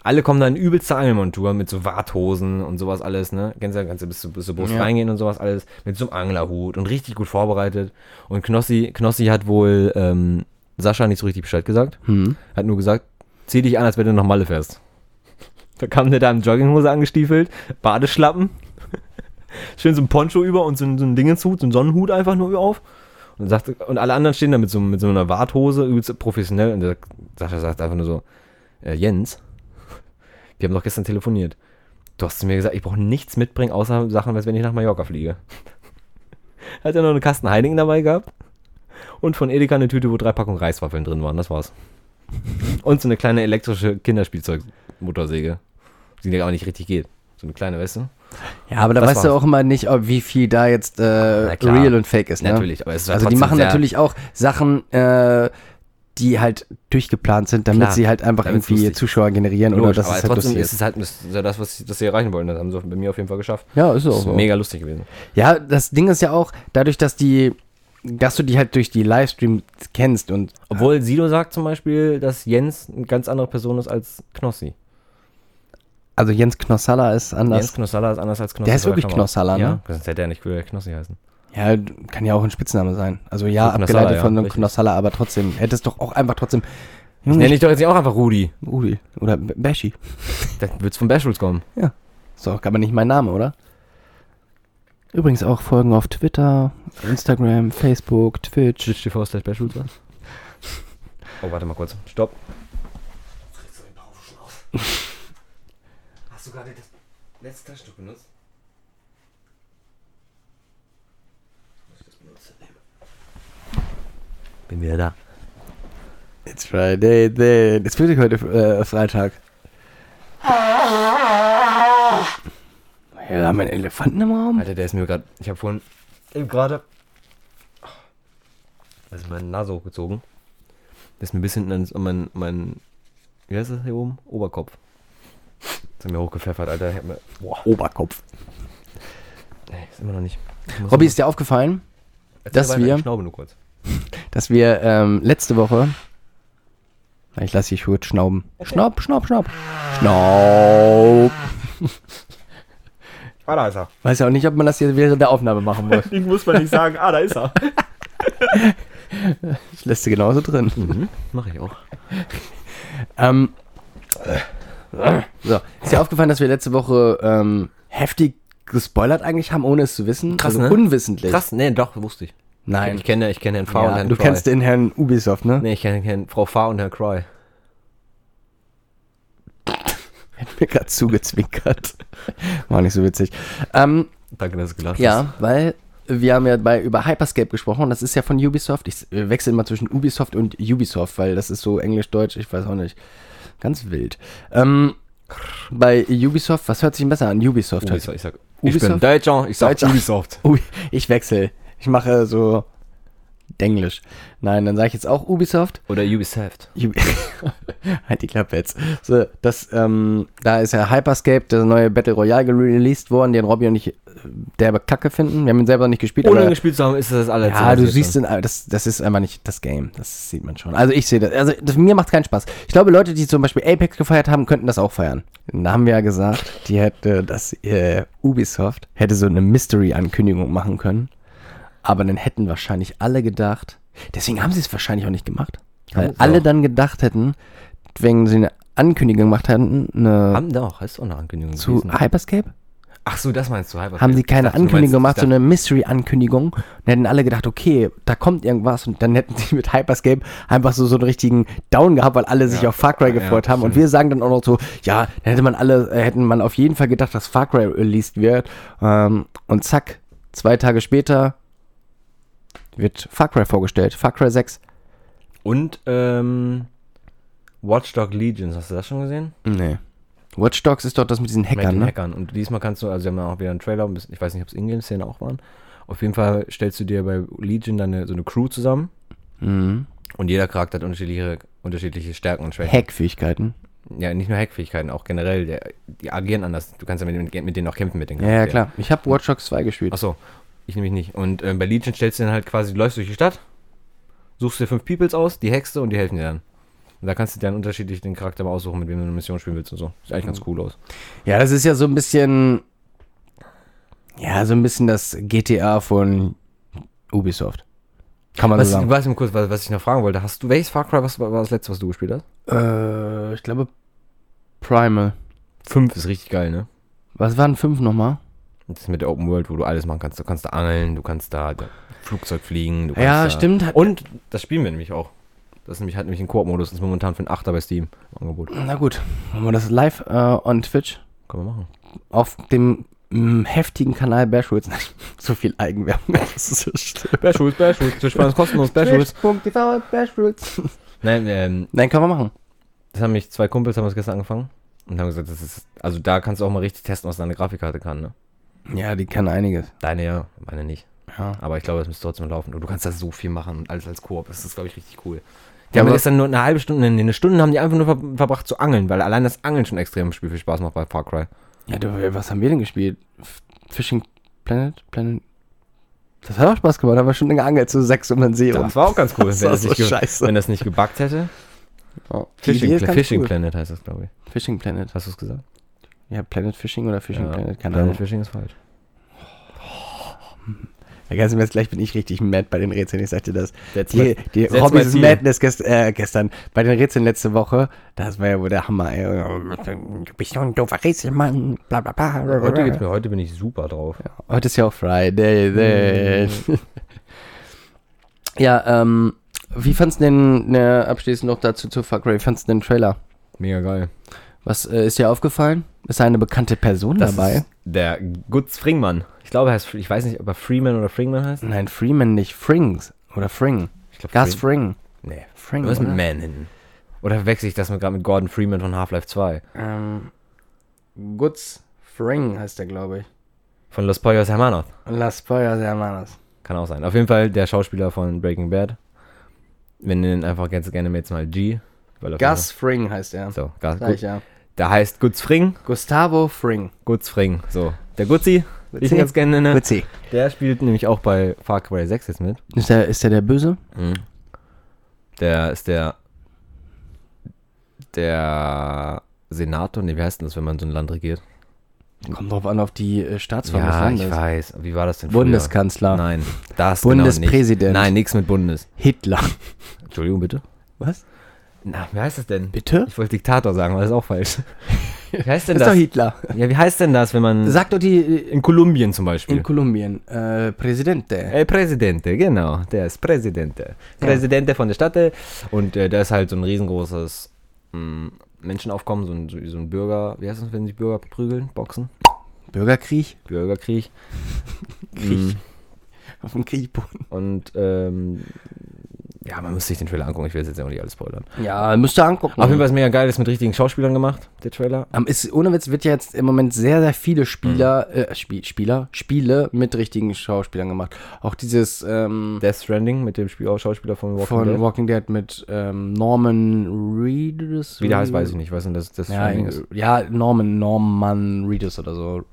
Alle kommen da in übelster Angelmontur mit so Warthosen und sowas alles, ne? Kennst du, kannst du bis, zu- bis zur Brust Ja. reingehen und sowas alles. Mit so einem Anglerhut und richtig gut vorbereitet. Und Knossi, Knossi hat wohl ähm, Sascha nicht so richtig Bescheid gesagt. Hm. Hat nur gesagt, zieh dich an, als wenn du nach Malle fährst. Da kam der da in Jogginghose angestiefelt, Badeschlappen, [laughs] schön so ein Poncho über und so ein, so ein Dingenshut, so ein Sonnenhut einfach nur auf. Und, sagte, und alle anderen stehen da mit so, mit so einer Warthose, übelst professionell. Und der Sascha sagt einfach nur so, äh, Jens, wir haben doch gestern telefoniert. Du hast zu mir gesagt, ich brauche nichts mitbringen, außer Sachen, als wenn ich nach Mallorca fliege. [laughs] Hat er noch eine Kasten Heineken dabei gehabt und von Edeka eine Tüte, wo drei Packungen Reiswaffeln drin waren. Das war's. Und so eine kleine elektrische Kinderspielzeugmotorsäge, die aber nicht richtig geht. So eine kleine, weißt du? Ja, aber da Das weißt du auch immer nicht, ob, wie viel da jetzt äh, real und fake ist. Ne? Natürlich, aber es ist Also die machen natürlich auch Sachen, äh, die halt durchgeplant sind, damit Klar, sie halt einfach irgendwie Zuschauer generieren oder Logisch, dass aber es halt trotzdem lustig ist ist. es halt das, ist ja das, was, das sie erreichen wollen. Das haben sie bei mir auf jeden Fall geschafft. Ja, ist Das auch ist so. mega lustig gewesen. Ja, das Ding ist ja auch, dadurch, dass die, dass du die halt durch die Livestreams kennst und Obwohl Sido sagt zum Beispiel, dass Jens eine ganz andere Person ist als Knossi. also Jens Knossalla ist anders. Jens Knossalla ist anders als Knossi. Der ist wirklich. Knossalla, ne? Ja, sonst hätte er nicht für Knossi heißen. Ja, kann ja auch ein Spitzname sein. Also ja, Von abgeleitet ja, von einem. Knossalla, aber trotzdem, hätte es doch auch einfach trotzdem. Ich nenne dich doch jetzt nicht auch einfach Rudi. Uli oder Bashi. Dann wird's von Bashwoods kommen. Ist doch aber nicht mein Name, oder? Übrigens auch Folgen auf Twitter, Instagram, Facebook, Twitch. Twitch TV slash was? Oh, warte mal kurz. Stopp. Hast du gerade das letzte Taschentuch benutzt? Muss ich das benutzen? Bin wieder da. It's Friday then. It's wirklich heute äh, Freitag. [laughs] Ja, haben wir einen Elefanten im Raum? Alter, der ist mir gerade. Ich habe vorhin eben gerade. Da ist meine Nase hochgezogen. Der ist mir ein bisschen an mein, mein. Wie heißt das hier oben? Oberkopf. Das hat mir hochgepfeffert, Alter. Ich mir, boah, Oberkopf. nee, ist immer noch nicht. Robby, ist dir aufgefallen, dass wir- Ich schnaube nur kurz. [laughs] dass wir ähm, letzte Woche. Ich lasse dich kurz schnauben. [laughs] Schnaub, schnaub, schnaub. Schnaub. [laughs] Ah, da ist er. Weiß ja auch nicht, ob man das hier während der Aufnahme machen muss. [laughs] Ich muss mal nicht sagen, ah, da ist er. [laughs] Ich lässt sie genauso drin. Mhm, mach ich auch. Ähm, so, ist dir aufgefallen, dass wir letzte Woche ähm, heftig gespoilert eigentlich haben, ohne es zu wissen? Krass, also ne? unwissentlich. Krass, nee, doch, wusste ich. Nein. Ich kenne, ich kenne Herrn V und Ja, Herrn du Cry. kennst den Herrn Ubisoft, ne? Nee, ich kenne, kenne Frau F und Herrn Cry. Hat mir gerade zugezwinkert. War nicht so witzig. Ähm, Danke, dass du gelacht ja, weil wir haben ja bei, über Hyperscape gesprochen. Das ist ja von Ubisoft. Ich wechsle immer zwischen Ubisoft und Ubisoft, weil das ist so Englisch-Deutsch. Ich weiß auch nicht. Ganz wild. Ähm, bei Ubisoft, was hört sich denn besser an? Ubisoft. Ubisoft, ich sag, ich Ubisoft? bin Deutscher, ich sag Deutscher. Ubisoft. [laughs] Ich wechsle. Ich mache so Denglisch. Nein, dann sage ich jetzt auch Ubisoft. Oder Ubisoft. Ubi- [laughs] halt die Klappe jetzt. So, das, ähm, da ist ja Hyperscape, der neue Battle Royale released worden, den Robby und ich äh, derbe Kacke finden. Wir haben ihn selber nicht gespielt, Ohne aber gespielt zu haben, ist das alles. ja, du siehst, in, das, das ist einfach nicht das Game. Das sieht man schon. Also ich sehe das. Also das, mir macht keinen Spaß. Ich glaube, Leute, die zum Beispiel Apex gefeiert haben, könnten das auch feiern. Da haben wir ja gesagt, die hätte das äh, Ubisoft hätte so eine Mystery-Ankündigung machen können. Aber dann hätten wahrscheinlich alle gedacht. Deswegen haben sie es wahrscheinlich auch nicht gemacht. Weil alle auch. dann gedacht hätten, wenn sie eine Ankündigung gemacht hätten, eine Haben doch, heißt auch eine Ankündigung. zu gewesen. Hyperscape, Ach so, das meinst du, Hyperscape. haben sie keine dachte, Ankündigung gemacht, so eine Mystery-Ankündigung. Und hätten alle gedacht, okay, da kommt irgendwas. Und dann hätten sie mit Hyperscape einfach so, so einen richtigen Down gehabt, weil alle sich Ja. auf Far Cry Ja, gefreut haben. Und wir sagen dann auch noch so, ja, dann hätte man alle, äh, hätten man auf jeden Fall gedacht, dass Far Cry released wird. Ähm, und zack, zwei Tage später wird Far Cry vorgestellt. Far Cry 6. Und, ähm, Watchdog Legions, hast du das schon gesehen? Nee. Watch Dogs ist doch das mit diesen Mit Hackern, den ne? Hackern. Und diesmal kannst du, also sie haben ja auch wieder einen Trailer, ich weiß nicht, ob es Ingame-Szenen auch waren. Auf jeden Fall stellst du dir bei Legion dann eine, so eine Crew zusammen Mhm. und jeder Charakter hat unterschiedliche, unterschiedliche Stärken und Schwächen. Hackfähigkeiten. Ja, nicht nur Hackfähigkeiten, auch generell. Der, die agieren anders. Du kannst ja mit, mit, mit denen auch kämpfen, mit den Ja, ja, klar. Ich habe Watch Dogs 2 gespielt. Achso, ich nämlich nicht. Und äh, bei Legion stellst du dann halt quasi, du läufst durch die Stadt, suchst dir fünf Peoples aus, die hackst du und die helfen dir dann. Und da kannst du dann unterschiedlich den Charakter mal aussuchen, mit wem du eine Mission spielen willst und so. Sieht eigentlich ganz cool aus. Ja, das ist ja so ein bisschen. Ja, so ein bisschen das GTA von Ubisoft. Kann man Was, so sagen. was, kurz, was, was ich noch fragen wollte, hast du, welches Far Cry was, war das letzte, was du gespielt hast? Äh, ich glaube Primal. Fünf ist richtig geil, ne? Was waren fünf nochmal? Das ist mit der Open World, wo du alles machen kannst. Du kannst da angeln, du kannst da Flugzeug fliegen. Du kannst Ja, da stimmt. Hat- Und das spielen wir nämlich auch. Das ist nämlich, hat nämlich einen Koop-Modus, das ist momentan für einen Achter bei Steam im Angebot. Na gut, machen wir das live äh, on Twitch Können wir machen. auf dem mm, heftigen Kanal Bashwoods. [laughs] so viel Eigenwerbung. Das ist so schlimm. Bashwoods, Bashwoods, Twitch ist kostenlos, Bashwoods. Twitch.tv Bashwoods. [laughs] Nein, ähm, Nein, können wir machen. das haben mich zwei Kumpels, haben das gestern angefangen. Und haben gesagt, das ist, also da kannst du auch mal richtig testen, was deine Grafikkarte kann, ne? Ja, die kann einiges. Deine ja, meine nicht. Ja. Aber ich glaube, das müsste trotzdem laufen. Und du kannst da so viel machen und alles als Koop. Das ist, glaube ich, richtig cool. Die Ja, haben gestern nur eine halbe Stunde, nee, eine Stunde haben die einfach nur ver verbracht zu angeln, weil allein das Angeln schon extrem viel, viel Spaß macht bei Far Cry. Ja, du, was haben wir denn gespielt? Fishing Planet? Planet? Das hat auch Spaß gemacht, da haben wir schon geangelt zu sechs um den See. Das war auch ganz cool, Das wenn, das so nicht wenn das nicht gebuggt hätte. Die Fishing, Fishing cool. Planet heißt das, glaube ich. Fishing Planet. Hast du es gesagt? Ja, Planet Fishing oder Fishing Ja, Planet, keine Planet Ahnung. Fishing ist falsch. Ja, ganz im Ernst, gleich bin ich richtig mad bei den Rätseln, ich sag dir das. That's Die, die my Madness gest, äh, gestern, bei den Rätseln letzte Woche, das war ja wohl der Hammer, ey. Du bist doch ein doofer Rätselmann, bla bla bla. Heute, geht's mir, heute bin ich super drauf. Heute ist ja auch Friday. Then. [laughs] ja, ähm, wie fandst du denn, ne, abschließend noch dazu zu Far Cry, wie fandst du den Trailer? Mega geil. Was äh, ist dir aufgefallen? Ist eine bekannte Person Das dabei? ist der Gutz Fringmann. Ich glaube, er heißt, ich weiß nicht, ob er Freeman oder Fringman heißt. Nein, Freeman nicht, Frings. Oder Fring. Ich glaube, Gus Fring. Nee. Fring, Was ist mit oder? Man hinten? Oder verwechsel ich das gerade mit Gordon Freeman von Half-Life 2? Ähm, Gutz Fring heißt der, glaube ich. Von Los Pollos Hermanos. Las Pollas Hermanos. Kann auch sein. Auf jeden Fall der Schauspieler von Breaking Bad. Wir nennen ihn einfach ganz gerne jetzt mal G. Gus Fring heißt er. So, Gus. Sag ich Gut. ja. Der heißt Gutz Fring. Gustavo Fring. Gutz Fring. So. Der Gutzi, wie ich ihn ganz gerne nenne. Gutzi. Der spielt nämlich auch bei Far Cry 6 jetzt mit. Ist der, ist der der Böse? Der ist der. Der Senator. Ne, wie heißt denn das, wenn man so ein Land regiert? Kommt drauf an, auf die äh, Staatsform des Ja, ich Landes. weiß. Wie war das denn früher? Bundeskanzler. Nein, das Bundespräsident. Genau nicht. Nein, nichts mit Bundes. Hitler. Entschuldigung, bitte. Was? Na, wie heißt das denn? Bitte? Ich wollte Diktator sagen, aber das ist auch falsch. [laughs] Wie heißt denn Das ist doch? Hitler. Ja, wie heißt denn das, wenn man. Sag doch die in Kolumbien zum Beispiel. in Kolumbien. Äh, Presidente. El Presidente, genau. Der ist Presidente. Ja. Presidente von der Stadt. Und äh, da ist halt so ein riesengroßes mh, Menschenaufkommen, so ein, so, so ein Bürger. Wie heißt das, wenn sich Bürger prügeln? Boxen? Bürgerkrieg. Bürgerkrieg. [laughs] Krieg. Mm, Auf dem Kriegboden. Und ähm, ja, man muss sich den Trailer angucken. Ich will jetzt auch nicht alles spoilern. Ja, müsst ihr angucken. Auf jeden Fall ist mega geil, ist mit richtigen Schauspielern gemacht, der Trailer. Ähm, ist, ohne Witz wird ja jetzt im Moment sehr, sehr viele Spieler, äh, Spiel, Spieler, Spiele mit richtigen Schauspielern gemacht. Auch dieses ähm, Death Stranding mit dem Spiel Schauspieler von Walking von Dead. Walking Dead mit ähm, Norman Reedus. Wie der heißt, weiß ich nicht. Ich weiß nur, dass das Ja, Stranding ist. ja, Norman, Norman Reedus oder so.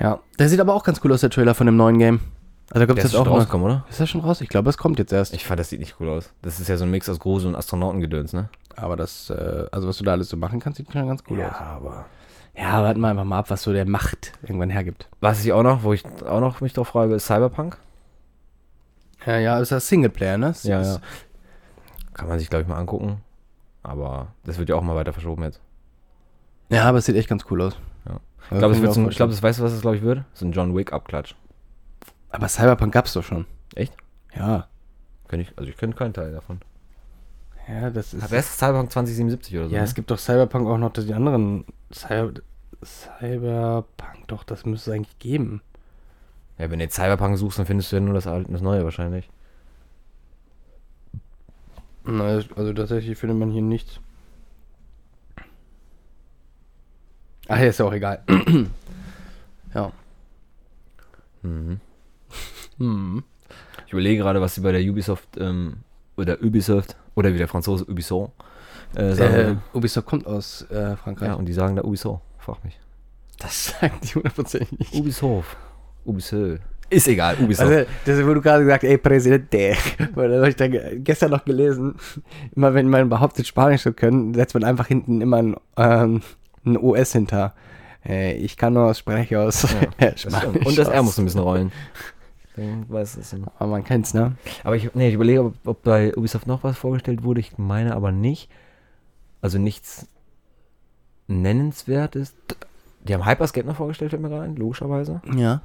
Ja, der sieht aber auch ganz cool aus, der Trailer von dem neuen Game. Also da kommt jetzt auch rausgekommen, oder? Ist das schon raus? Ich glaube, es kommt jetzt erst. Ich fand, das sieht nicht cool aus. Das ist ja so ein Mix aus Grusel und Astronautengedöns, ne? Aber das, äh, also was du da alles so machen kannst, sieht schon ganz cool aus. aber. Ja, warten wir einfach mal ab, was so der Macht irgendwann hergibt. Was ich auch noch, wo ich auch noch mich drauf freue, ist Cyberpunk. Ja, ja, ist das Singleplayer, ne? Ja, Ist- ja. Kann man sich, glaube ich, mal angucken. Aber das wird ja auch mal weiter verschoben jetzt. Ja, aber es sieht echt ganz cool aus. Ja. Also Ich glaube, kann das mir wird auch so, ein- ich vorstellen. glaube, das weißt du, was das, glaube ich, wird? So ein John Wick-Abklatsch. Aber Cyberpunk gab's doch schon. Echt? Ja. Kenn ich, also ich kenne keinen Teil davon. Ja, das ist. Wer ist Cyberpunk 2077 oder so? ja, ne? es gibt doch Cyberpunk auch noch die anderen. Cyber, Cyberpunk, doch, das müsste es eigentlich geben. ja, wenn du jetzt Cyberpunk suchst, dann findest du ja nur das alte und das neue wahrscheinlich. Na, also tatsächlich findet man hier nichts. Ach, ist ja auch egal. [clears throat] ja. Mhm. Hm. Ich überlege gerade, was sie bei der Ubisoft ähm, oder Ubisoft oder wie der Franzose Ubisoft äh, sagen. Äh, Ubisoft kommt aus äh, Frankreich. ja, und die sagen da Ubisoft. Frag mich. Das sagen die hundertprozentig nicht. Ubisoft. Ubisoft. Ist egal, Ubisoft. Also, das wurde gerade gesagt, ey, Präsidente. [laughs] Weil da habe ich dann ge- gestern noch gelesen, immer wenn man behauptet, Spanisch zu können, setzt man einfach hinten immer ein, ähm, ein OS hinter. Äh, ich kann nur sprechen aus Ja, [laughs] äh, das Spanisch. stimmt. und das R aus. muss ein bisschen rollen. Dann weiß es immer. Aber man kennt's, ne? Aber ich, nee, ich überlege, ob, ob bei Ubisoft noch was vorgestellt wurde. Ich meine aber nicht. Also nichts nennenswertes. Die haben Hyperscape noch vorgestellt, fällt mir gerade ein, logischerweise. Ja.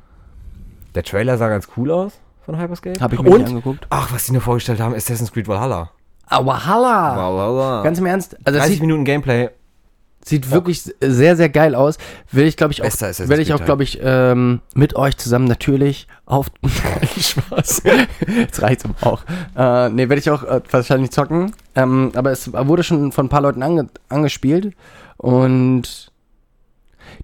Der Trailer sah ganz cool aus von Hyperscape. Habe ich mir nicht Und, angeguckt. ach, was die noch vorgestellt haben, Assassin's Creed Valhalla. Aber Halla! Valhalla. Ganz im Ernst, also das 30 sieht, Minuten Gameplay. Sieht wirklich sehr, sehr geil aus. Will ich, glaube ich, auch, Bester Assassin's werde ich auch, glaube ich, ähm, mit euch zusammen natürlich auf. [laughs] Spaß. Jetzt reicht's aber auch. Äh, nee, werde ich auch äh, wahrscheinlich zocken. Ähm, aber es wurde schon von ein paar Leuten ange angespielt und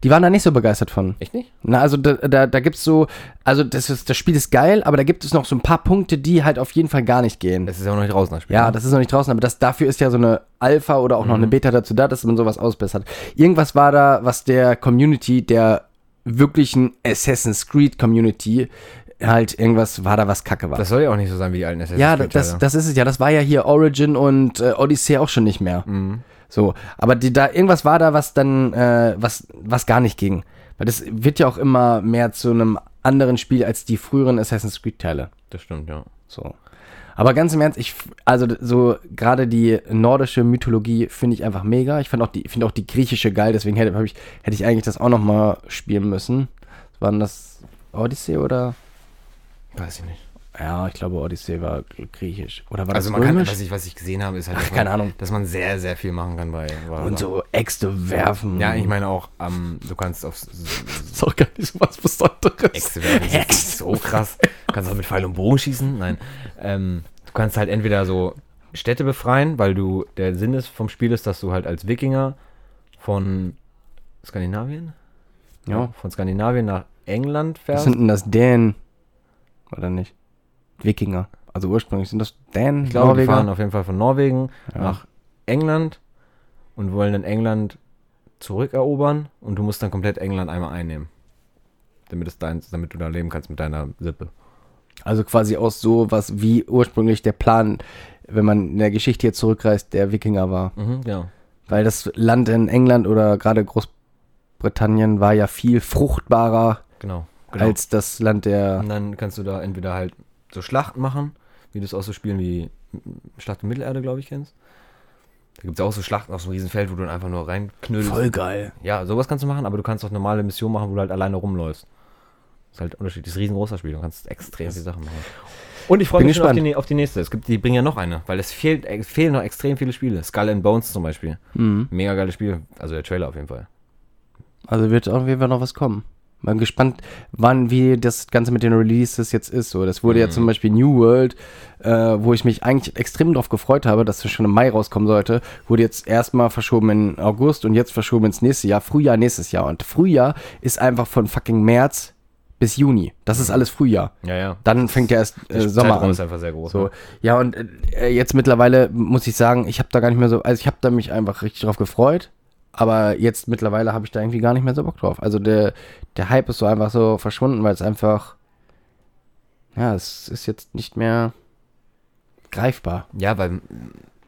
die waren da nicht so begeistert von. Echt nicht? Na, also da, da, da gibt's so, also das, ist, das Spiel ist geil, aber da gibt es noch so ein paar Punkte, die halt auf jeden Fall gar nicht gehen. Es ist ja auch noch nicht draußen, das Spiel. Ja, ne? das ist noch nicht draußen, aber das, dafür ist ja so eine Alpha oder auch noch Mhm. eine Beta dazu da, dass man sowas ausbessert. Irgendwas war da, was der Community, der wirklichen Assassin's Creed Community, halt irgendwas war da, was kacke war. Das soll ja auch nicht so sein wie die alten Assassin's ja, Creed das, Teile. das ist es ja. Das war ja hier Origin und äh, Odyssey auch schon nicht mehr. Mhm. So, aber die, da irgendwas war da, was dann, äh, was, was gar nicht ging. Weil das wird ja auch immer mehr zu einem anderen Spiel als die früheren Assassin's Creed Teile. Das stimmt, ja. So. Aber ganz im Ernst, ich, also so gerade die nordische Mythologie finde ich einfach mega. Ich finde auch die, finde auch die griechische geil, deswegen hätte, ich, hätte ich eigentlich das auch noch mal spielen müssen. Was war denn das? Odyssey oder? Weiß ich nicht. Ja, ich glaube Odyssey war gr- griechisch. Oder war Also das man kann, römisch? was ich, was ich gesehen habe, ist halt, Ach, dass man, keine Ahnung. dass man sehr, sehr viel machen kann bei Valhalla. Und so Äxte werfen. Ja, ich meine auch, ähm, du kannst auf Das ist auch gar nicht so was Besonderes. Äxte werfen, ist nicht so krass. Du kannst auch mit Pfeil und Bogen schießen. Nein. Ähm, du kannst halt entweder so Städte befreien, weil du, der Sinn ist vom Spiel ist, dass du halt als Wikinger von Skandinavien? Ja. Von Skandinavien nach England Was fährst. sind denn das Dänen? Oder nicht? Wikinger. Also ursprünglich sind das Dänen, Ich glaube, die fahren Norweger? auf jeden Fall von Norwegen Ja. nach England und wollen dann England zurückerobern und du musst dann komplett England einmal einnehmen. Damit, es dein, damit du da leben kannst mit deiner Sippe. Also quasi aus so was wie ursprünglich der Plan, wenn man in der Geschichte hier zurückreist, der Wikinger war. Mhm, ja. Weil das Land in England oder gerade Großbritannien war ja viel fruchtbarer Genau. genau. als das Land der. Und dann kannst du da entweder halt so Schlachten machen, wie du es aus so Spielen wie Schlacht um Mittelerde, glaube ich, kennst. Da gibt es auch so Schlachten auf so einem Riesenfeld, wo du dann einfach nur reinknüllst. Voll geil. Ja, sowas kannst du machen, aber du kannst auch normale Missionen machen, wo du halt alleine rumläufst. Das ist halt unterschiedlich. Das ist ein riesengroßer Spiel. Du kannst extrem viele Sachen machen. Und ich freue mich schon auf die, auf die nächste. Es gibt, die bringen ja noch eine, weil es fehlt, es fehlen noch extrem viele Spiele. Skull and Bones zum Beispiel. Mhm. Mega geiles Spiel. Also der Trailer auf jeden Fall. Also wird auf jeden Fall noch was kommen. Bin gespannt, wann, wie das Ganze mit den Releases jetzt ist. So, das wurde ja Mhm. zum Beispiel New World, äh, wo ich mich eigentlich extrem drauf gefreut habe, dass es schon im Mai rauskommen sollte, wurde jetzt erstmal verschoben in August und jetzt verschoben ins nächste Jahr, Frühjahr nächstes Jahr. Und Frühjahr ist einfach von fucking März bis Juni. Das ist alles Frühjahr. Ja, ja. Dann fängt ja erst Der äh, Sommer an. ist einfach sehr groß. So, ne? ja, und äh, jetzt mittlerweile muss ich sagen, ich habe da gar nicht mehr so, also ich habe da mich einfach richtig drauf gefreut, aber jetzt mittlerweile habe ich da irgendwie gar nicht mehr so Bock drauf. Also der, der Hype ist so einfach so verschwunden, weil es einfach, ja, es ist jetzt nicht mehr greifbar. Ja, weil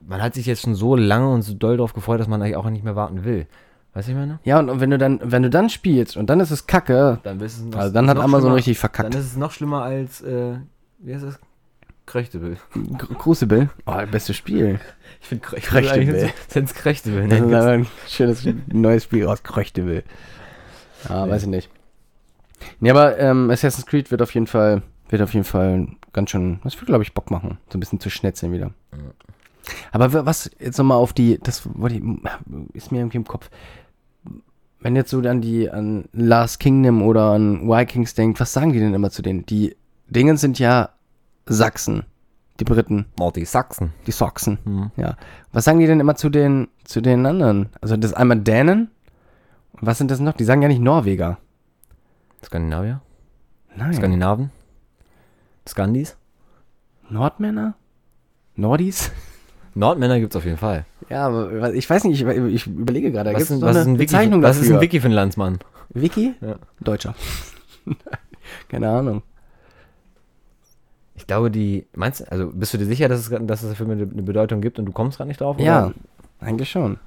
man hat sich jetzt schon so lange und so doll drauf gefreut, dass man eigentlich auch nicht mehr warten will. Weißt du, ich meine? Ja, und wenn du dann, wenn du dann spielst und dann ist es kacke, Dann ist es noch, also dann hat Amazon richtig Dann verkackt. ist es noch schlimmer als, äh, wie heißt das? Kröchtebel. Gr- Crucible, oh, bestes Spiel. Ich finde Kröchtebel. Sind es Kröchtebel? Das ist ein schönes neues Spiel aus Kröchtebel. Ja, Nee. weiß ich nicht. Nee, aber ähm, Assassin's Creed wird auf jeden Fall, wird auf jeden Fall ganz schön, das wird, glaube ich, Bock machen. So ein bisschen zu schnetzeln wieder. Ja. Aber wa- was, jetzt nochmal auf die, das ich, ist mir irgendwie im Kopf. Wenn jetzt so dann die an Last Kingdom oder an Vikings denkt, was sagen die denn immer zu denen? Die Dingen sind ja Sachsen, die Briten, Morty Sachsen. die Sachsen. Hm. Ja. Was sagen die denn immer zu den, zu den anderen? Also das ist einmal Dänen. Und was sind das noch? Die sagen ja nicht Norweger. Skandinavier? Nein. Skandinaven? Skandis? Nordmänner? Nordis? Nordmänner gibt es auf jeden Fall. Ja, aber ich weiß nicht, ich, ich überlege gerade. Da Was, ist, es was, so ist eine ein Wiki, was ist ein Wiki für ein Landsmann? Wiki? Ja. Deutscher. [laughs] Keine Ahnung. Ich glaube, die. Meinst du, also bist du dir sicher, dass es, dass es dafür eine, eine Bedeutung gibt und du kommst gerade nicht drauf? Ja, Oder? eigentlich schon.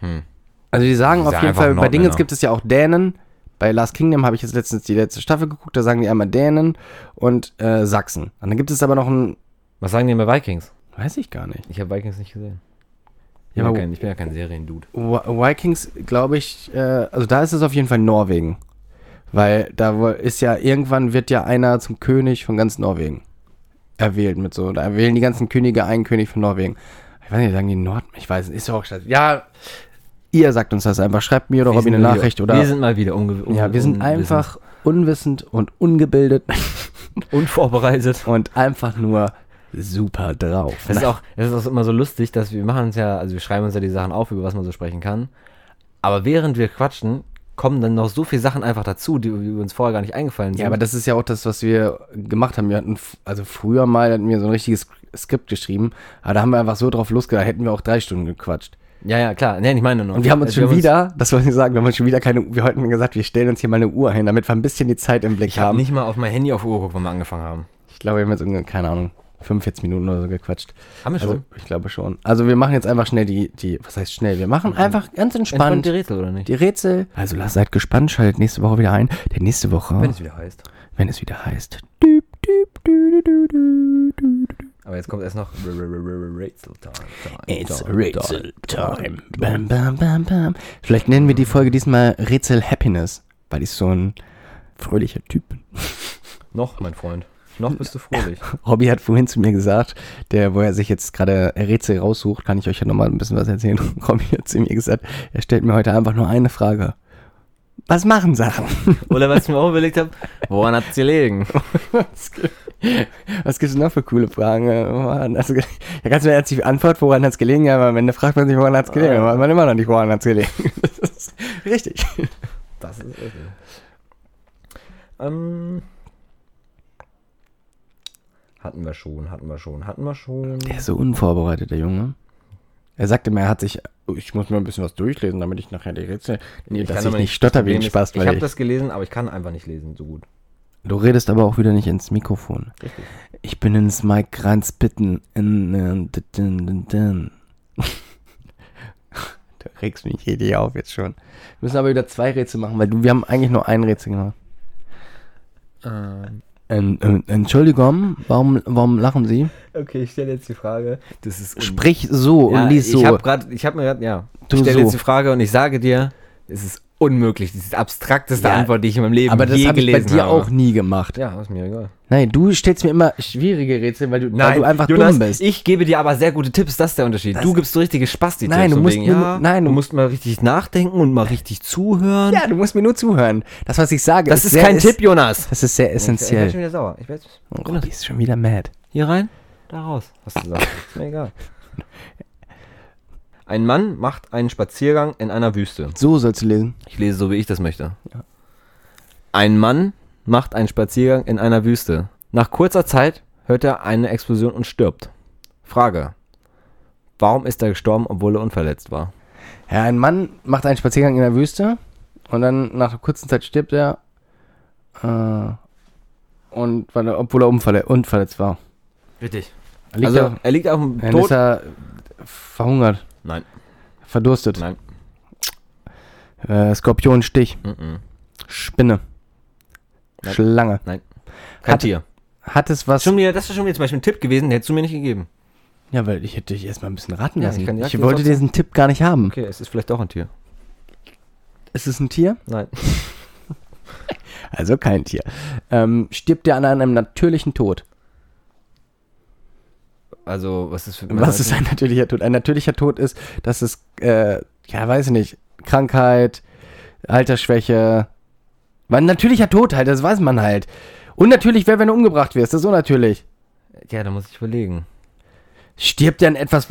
Hm. Also die sagen Die auf jeden Fall, bei. Dingens gibt es ja auch Dänen. Bei Last Kingdom habe ich jetzt letztens die letzte Staffel geguckt, da sagen die einmal Dänen und äh, Sachsen. Und dann gibt es aber noch ein, Was sagen die bei Vikings? weiß ich gar nicht. Ich habe Vikings nicht gesehen. Ich, Ja, bin, ja kein, ich bin ja kein Seriendude. Vikings, glaube ich, äh, also da ist es auf jeden Fall Norwegen. Weil da ist ja, irgendwann wird ja einer zum König von ganz Norwegen erwählt mit so. Da wählen die ganzen Könige einen König von Norwegen. Ich weiß nicht, sagen die Nord, ich weiß nicht, ist ja auch scheiße. Ja, ihr sagt uns das einfach. Schreibt mir oder Robby eine Nachricht wieder, oder. Wir sind mal wieder unge un ja, wir sind einfach unwissend und ungebildet [laughs] unvorbereitet. und einfach nur super drauf. Das ist, auch, das ist auch immer so lustig, dass wir machen uns ja, also wir schreiben uns ja die Sachen auf, über was man so sprechen kann. Aber während wir quatschen, kommen dann noch so viele Sachen einfach dazu, die, die uns vorher gar nicht eingefallen sind. Ja, aber das ist ja auch das, was wir gemacht haben. Wir hatten, also früher mal hatten wir so ein richtiges Skript geschrieben, aber da haben wir einfach so drauf losgedacht, hätten wir auch drei Stunden gequatscht. ja, ja, klar. Nee, ich meine nur. Und wir haben uns Also schon wieder, das wollte ich sagen, wir haben uns schon wieder keine, wir hatten gesagt, wir stellen uns hier mal eine Uhr hin, damit wir ein bisschen die Zeit im Blick ich habe haben. nicht mal auf mein Handy auf Uhr geguckt, wann wir angefangen haben. Ich glaube, wir haben jetzt, irgendwie, keine Ahnung, 45 Minuten oder so gequatscht. Haben wir schon? Also, ich glaube schon. Also wir machen jetzt einfach schnell die, die, was heißt schnell? Wir machen einfach ganz Entspannt entspannt die Rätsel, oder nicht? die Rätsel. Also lasst seid gespannt, schaltet nächste Woche wieder ein. Denn nächste Woche, Wenn wenn es es, wieder heißt. wieder heißt. Dü, dü, dü, dü. Aber jetzt kommt erst noch Rätsel It's Rätsel Time. Bam, bam, bam, bam. Vielleicht nennen wir die Folge diesmal Rätsel Happiness, weil ich so ein fröhlicher Typ bin. Noch, mein Freund. Noch bist du fröhlich. [laughs] Robby hat vorhin zu mir gesagt, der, wo er sich jetzt gerade Rätsel raussucht, kann ich euch ja nochmal ein bisschen was erzählen. [laughs] Robby hat zu mir gesagt, er stellt mir heute einfach nur eine Frage. Was machen Sachen? [laughs] Oder was ich mir auch überlegt habe, woran hat es gelegen? Was gibt- es noch für coole Fragen? Woran hat's ge- Ja, ganz mir jetzt die Antwort, woran hat es gelegen? Ja, aber am Ende fragt man sich, woran hat es gelegen? Aber weiß man immer noch nicht, woran hat es gelegen. Das ist richtig. Das ist richtig. Ähm, hatten wir schon, hatten wir schon, hatten wir schon. Der ist so unvorbereitet, der Junge. Er sagte mir, er hat sich, oh, ich muss mir ein bisschen was durchlesen, damit ich nachher die Rätsel, nee, dass kann ich nicht stotter wie ein Spaß, Ich habe ich, das gelesen, aber ich kann einfach nicht lesen so gut. du redest aber auch wieder nicht ins Mikrofon. Richtig. Ich bin ins Mike in, in. [laughs] Du regst mich richtig auf jetzt schon. Wir müssen aber wieder zwei Rätsel machen, weil du, wir haben eigentlich nur ein Rätsel gemacht. Ähm, Entschuldigung, warum, warum lachen Sie? Okay, ich stelle jetzt die Frage. Das ist Sprich so ja, und lies so. Ich habe gerade, ich habe mir gerade, ja. Du ich stelle so. jetzt die Frage und ich sage dir, es ist unmöglich. Das ist die abstrakteste Ja, Antwort, die ich in meinem Leben aber das je habe ich bei gelesen dir habe. auch nie gemacht. Ja, ist mir egal. Nein, du stellst mir immer schwierige Rätsel, weil du, weil du einfach Jonas, dumm bist. ich gebe dir aber sehr gute Tipps, das ist der Unterschied. Das- du gibst so richtige Spasti-Tipps. Nein, du musst wegen, mir- ja, nein, du musst mal richtig nachdenken und mal richtig zuhören. ja, du musst mir nur zuhören. Das, was ich sage, das ist sehr kein es- Tipp, Jonas. Das ist sehr Ich werde essentiell. schon wieder sauer. Ich werde Oh, Robby ist schon wieder mad. hier rein, da raus. Hast du gesagt. [laughs] ist mir egal. Ein Mann macht einen Spaziergang in einer Wüste. So sollst du lesen. Ich lese so, wie ich das möchte. Ein Mann macht einen Spaziergang in einer Wüste. Nach kurzer Zeit hört er eine Explosion und stirbt. Frage. Warum ist er gestorben, obwohl er unverletzt war? Ja, ein Mann macht einen Spaziergang in der Wüste und dann nach einer kurzen Zeit stirbt er. Äh, und weil er, obwohl er unverle unverletzt war. Richtig. Er liegt also, er, er liegt auf dem dann Tod. ist er verhungert, Nein, verdurstet. nein. Äh, Skorpionstich, Mhm. Spinne, Nein. Schlange. Kein Hat- Tier. Hat es was? Schon wieder, das ist schon wieder zum Beispiel ein Tipp gewesen, den hättest du mir nicht gegeben. Ja, weil ich hätte dich erstmal ein bisschen raten Ja, lassen. ich kann- ja, ich wollte trotzdem- diesen Tipp gar nicht haben. Okay, es ist vielleicht doch ein Tier. Ist es ein Tier? Nein. [laughs] Also kein Tier. Ähm, stirbt er an einem natürlichen Tod? Also, was ist für Was ist ein natürlicher Tod? Ein natürlicher Tod ist, dass es, äh, ja, weiß ich nicht, Krankheit, Altersschwäche. Weil ein natürlicher Tod halt, das weiß man halt. Unnatürlich wäre, wenn du umgebracht wirst, das ist unnatürlich. Ja, da muss ich überlegen. Stirbt er an etwas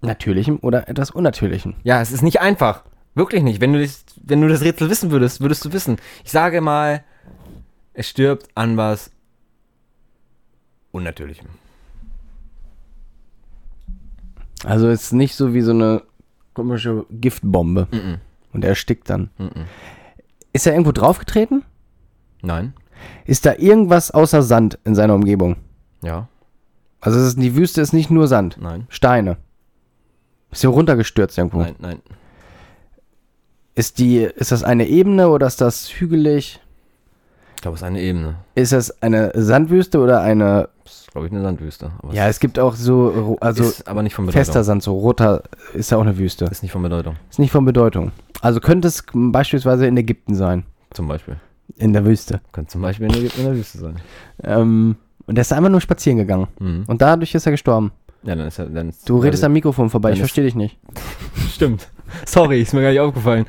Natürlichem oder etwas Unnatürlichem? Ja, es ist nicht einfach. Wirklich nicht. Wenn du, das, wenn du das Rätsel wissen würdest, würdest du wissen. Ich sage mal, es stirbt an was Unnatürlichem. Also ist nicht so wie so eine komische Giftbombe Mhm. und er erstickt dann. Mhm. Ist er irgendwo draufgetreten? Nein. Ist da irgendwas außer Sand in seiner Umgebung? Ja. Also es ist, die Wüste ist nicht nur Sand, Nein. Steine. Ist er runtergestürzt irgendwo? Nein, nein. Ist die, ist das eine Ebene oder ist das hügelig? Ich glaube, es ist eine Ebene. Ist das eine Sandwüste oder eine? Das ist, glaube ich, eine Sandwüste. Aber Ja, es gibt auch so, also ist aber nicht von Bedeutung. fester Sand, so roter, ist ja auch eine Wüste. Ist nicht von Bedeutung. Ist nicht von Bedeutung. Also könnte es beispielsweise in Ägypten sein, Zum Beispiel. in der Wüste. Könnte zum Beispiel in der, in der Wüste sein. Ähm, und der ist einfach nur spazieren gegangen. Mhm. Und dadurch ist er gestorben. Ja, dann ist er. Dann ist, Du redest am Mikrofon vorbei, ich verstehe dich nicht. [laughs] Stimmt. Sorry, ist mir gar nicht aufgefallen.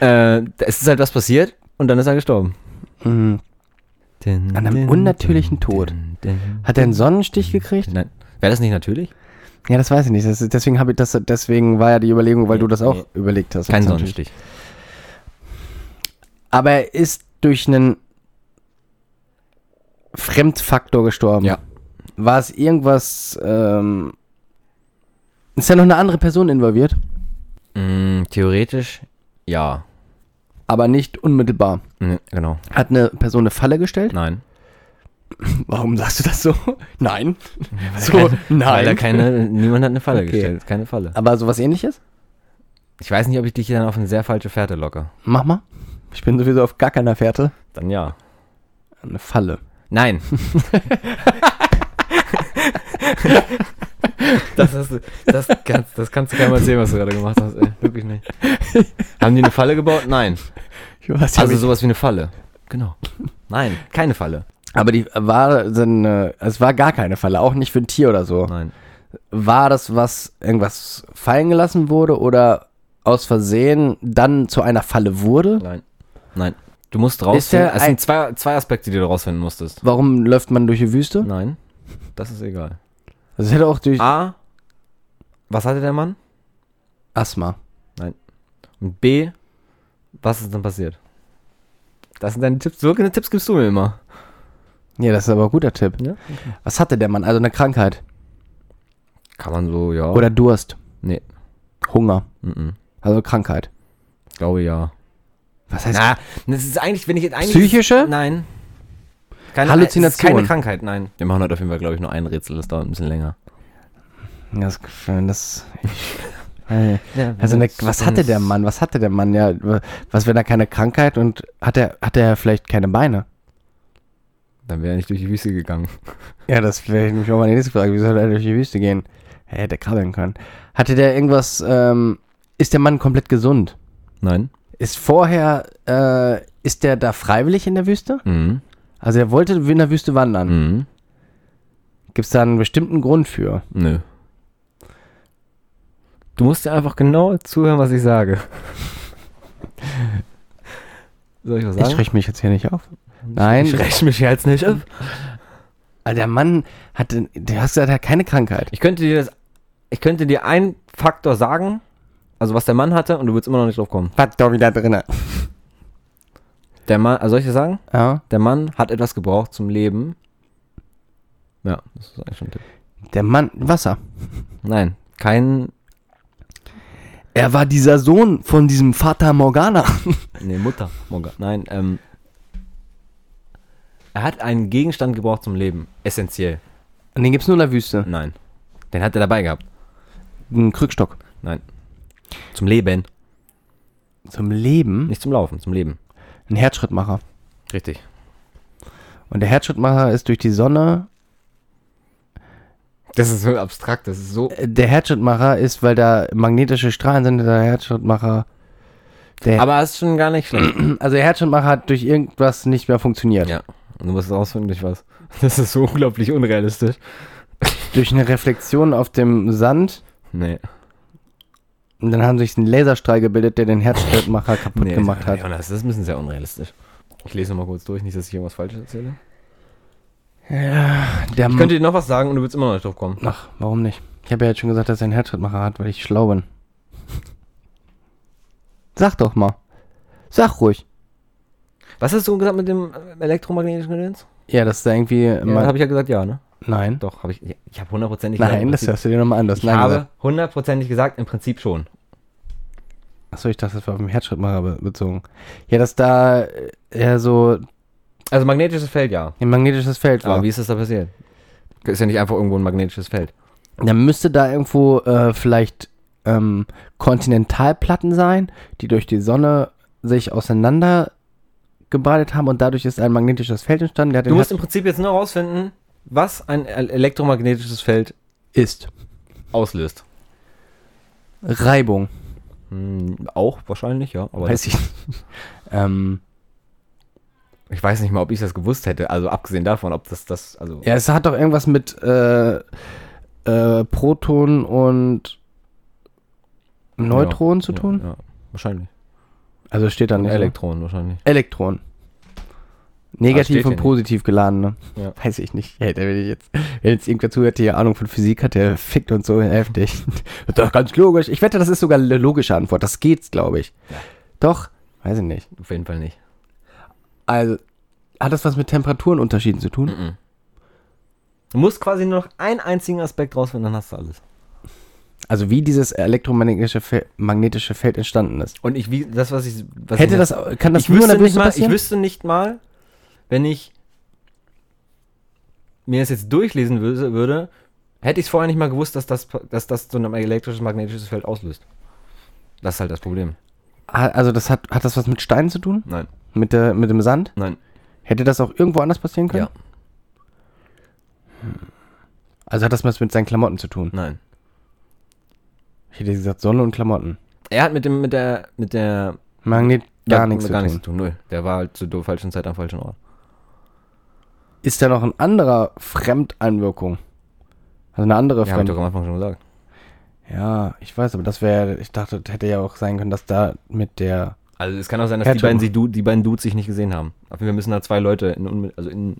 äh, es ist halt was passiert und dann ist er gestorben. Mhm. An einem unnatürlichen Tod. Hat er einen Sonnenstich gekriegt? Nein. Wäre das nicht natürlich? Ja, das weiß ich nicht. Das deswegen habe ich das, deswegen war ja die Überlegung, weil Nee, du das auch nee. überlegt hast. Kein Sonnenstich. Aber er ist durch einen Fremdfaktor gestorben. Ja. War es irgendwas, ähm, ist ja noch eine andere Person involviert, Mm, theoretisch ja. aber nicht unmittelbar. Ne, genau. Hat eine Person eine Falle gestellt? Nein. Warum sagst du das so? [laughs] Nein. Weil So, keine, nein. Weil da keine, niemand hat eine Falle Okay. gestellt. Keine Falle. Aber sowas ähnliches? Ich weiß nicht, ob ich dich dann auf eine sehr falsche Fährte locke. Mach mal. Ich bin sowieso auf gar keiner Fährte. Dann ja. Eine Falle. Nein. [laughs] das, hast du, das, kannst, das kannst du keinem erzählen, was du gerade gemacht hast, ey. Wirklich nicht. Haben die eine Falle gebaut? Nein. Ich weiß Also sowas wie eine Falle. Genau. Nein, keine Falle. Aber die war dann, äh, es war gar keine Falle, auch nicht für ein Tier oder so. Nein. War das was, irgendwas fallen gelassen wurde oder aus Versehen dann zu einer Falle wurde? Nein. Nein. Du musst rausfinden. Es sind zwei, zwei Aspekte, die du rausfinden musstest. Warum läuft man durch die Wüste? Nein. Das ist egal. Das hätte auch durch A. Was hatte der Mann? Asthma. Und B. Was ist dann passiert? Das sind deine Tipps. So Tipps gibst du mir immer. Ja, das ist aber ein guter Tipp. Ja? Was hatte der Mann? Also eine Krankheit. Kann man so, ja. Oder Durst. Nee. Hunger. Mhm. Also Krankheit. Ich glaube ja. Was heißt Na, das ist eigentlich, wenn ich jetzt eigentlich. Psychische? Nein. Keine, Halluzination. Keine Krankheit, nein. Wir machen heute auf jeden Fall, glaube ich, nur ein Rätsel. Das dauert ein bisschen länger. das? das [laughs] Hey. also eine, was hatte der Mann? Was hatte der Mann? Ja, was wenn er keine Krankheit und hat er hat er vielleicht keine Beine? Dann wäre er nicht durch die Wüste gegangen. Ja, das wäre nämlich auch meine nächste Frage. Wie soll er durch die Wüste gehen? Er hätte krabbeln können. Hatte der irgendwas, ähm, ist der Mann komplett gesund? Nein. Ist vorher, äh, ist der da freiwillig in der Wüste? Mhm. Also er wollte in der Wüste wandern. Mhm. Gibt es da einen bestimmten Grund für? Nö. Du musst dir einfach genau zuhören, was ich sage. [laughs] Soll ich was Ich sagen? richte mich jetzt hier nicht auf. Nein. Ich räche mich jetzt nicht auf. Also der Mann hatte, der hast gesagt, er hat keine Krankheit. Ich könnte dir das, ich könnte dir einen Faktor sagen, also was der Mann hatte, und du würdest immer noch nicht drauf kommen. Was da wieder drin? Der Mann, also soll ich dir sagen? Ja. Der Mann hat etwas gebraucht zum Leben. Ja, das ist eigentlich schon ein Tipp. Der Mann, Wasser. Nein, kein, Er war dieser Sohn von diesem Vater Morgana. nee, Mutter, Morgan. Nein, ähm, er hat einen Gegenstand gebraucht zum Leben. Essentiell. Und den gibt's nur in der Wüste. Nein. Den hat er dabei gehabt. Ein Krückstock. Nein. Zum Leben. Zum Leben. Nicht zum Laufen, zum Leben. Ein Herzschrittmacher. Richtig. Und der Herzschrittmacher ist durch die Sonne. Das ist so abstrakt, das ist so. äh, Der Herzschrittmacher ist, weil da magnetische Strahlen sind, der Herzschrittmacher. Der, Aber es ist schon gar nicht schlecht. [clears throat] also der Herzschrittmacher hat durch irgendwas nicht mehr funktioniert. ja. Und du musst rausfinden, durch was. [laughs] Das ist so unglaublich unrealistisch. Durch eine Reflexion auf dem Sand. Nee. Und dann haben sich ein Laserstrahl gebildet, der den Herzschrittmacher [laughs] kaputt nee gemacht hat. Jonas, das ist ein bisschen sehr unrealistisch. Ich lese nochmal kurz durch, nicht, dass ich irgendwas Falsches erzähle. Der Ich könnte dir noch was sagen und du würdest immer noch nicht drauf kommen. Ach, warum nicht? Ich habe ja jetzt schon gesagt, dass er einen Herzschrittmacher hat, weil ich schlau bin. [laughs] Sag doch mal. Sag ruhig. Was hast du gesagt mit dem äh, elektromagnetischen Gedöns? Ja, dass da irgendwie. Ja, habe ich ja gesagt, ja, ne? Nein. Doch, habe ich. Ich habe hundertprozentig Nein, das gesagt. hörst du dir nochmal an. Das Ich Nein habe gesagt. hundertprozentig gesagt, im Prinzip schon. Achso, ich dachte, das war auf den Herzschrittmacher be bezogen. Ja, dass da äh, eher so Also magnetisches Feld, ja. ein magnetisches Feld war. Aber wie ist das da passiert? Ist ja nicht einfach irgendwo ein magnetisches Feld. Dann müsste da irgendwo äh, vielleicht ähm, Kontinentalplatten sein, die durch die Sonne sich auseinander gebreitet haben und dadurch ist ein magnetisches Feld entstanden. Der Du musst im Prinzip jetzt nur rausfinden, was ein el- elektromagnetisches Feld ist auslöst. Reibung. Hm, auch wahrscheinlich, ja. Aber Weiß ich. nicht. [laughs] ähm, ich weiß nicht mal, ob ich das gewusst hätte. Also abgesehen davon, ob das das, also ja, es hat doch irgendwas mit äh, äh, Protonen und Neutronen zu ja, tun. Ja, wahrscheinlich. Also steht da nicht. so. Elektronen wahrscheinlich. Elektron. Ah, Negativ und hier nicht. positiv geladen, ne? Ja. [laughs] Weiß ich nicht. Hey, wenn, ich jetzt, wenn jetzt irgendwer zuhört, der Ahnung von Physik hat, der fickt und so heftig. [laughs] Doch ganz logisch. Ich wette, das ist sogar eine logische Antwort. Das geht's, glaube ich. Ja. Doch? Weiß ich nicht. Auf jeden Fall nicht. Also, hat das was mit Temperaturenunterschieden zu tun? Mhm. Du musst quasi nur noch einen einzigen Aspekt rausfinden, dann hast du alles. Also, wie dieses elektromagnetische Fel magnetische Feld entstanden ist. Und ich, wie, das, was ich. Was Hätte ich das, kann das ich nur wüsste nicht mal, ich wüsste nicht mal, wenn ich mir das jetzt durchlesen würde, hätte ich es vorher nicht mal gewusst, dass das, dass das so ein elektrisches magnetisches Feld auslöst. Das ist halt das Problem. Also, das hat, hat das was mit Steinen zu tun? Nein, Mit, der, mit dem Sand? nein. Hätte das auch irgendwo anders passieren können? Ja. Also hat das was mit seinen Klamotten zu tun? Nein. Ich hätte gesagt Sonne und Klamotten. Er hat mit dem, mit der, mit der Magnet gar nichts gar zu nichts tun. zu tun. Null. Der war halt zur falschen Zeit am falschen Ort. Ist da noch ein anderer Fremdeinwirkung? Also eine andere Ja, hab ich doch am Anfang schon gesagt. Ja, ich weiß, aber das wäre, ich dachte, das hätte ja auch sein können, dass da mit der. Also es kann auch sein, dass die beiden, sie, die beiden Dudes sich nicht gesehen haben. Auf jeden Fall müssen da zwei Leute in, also in,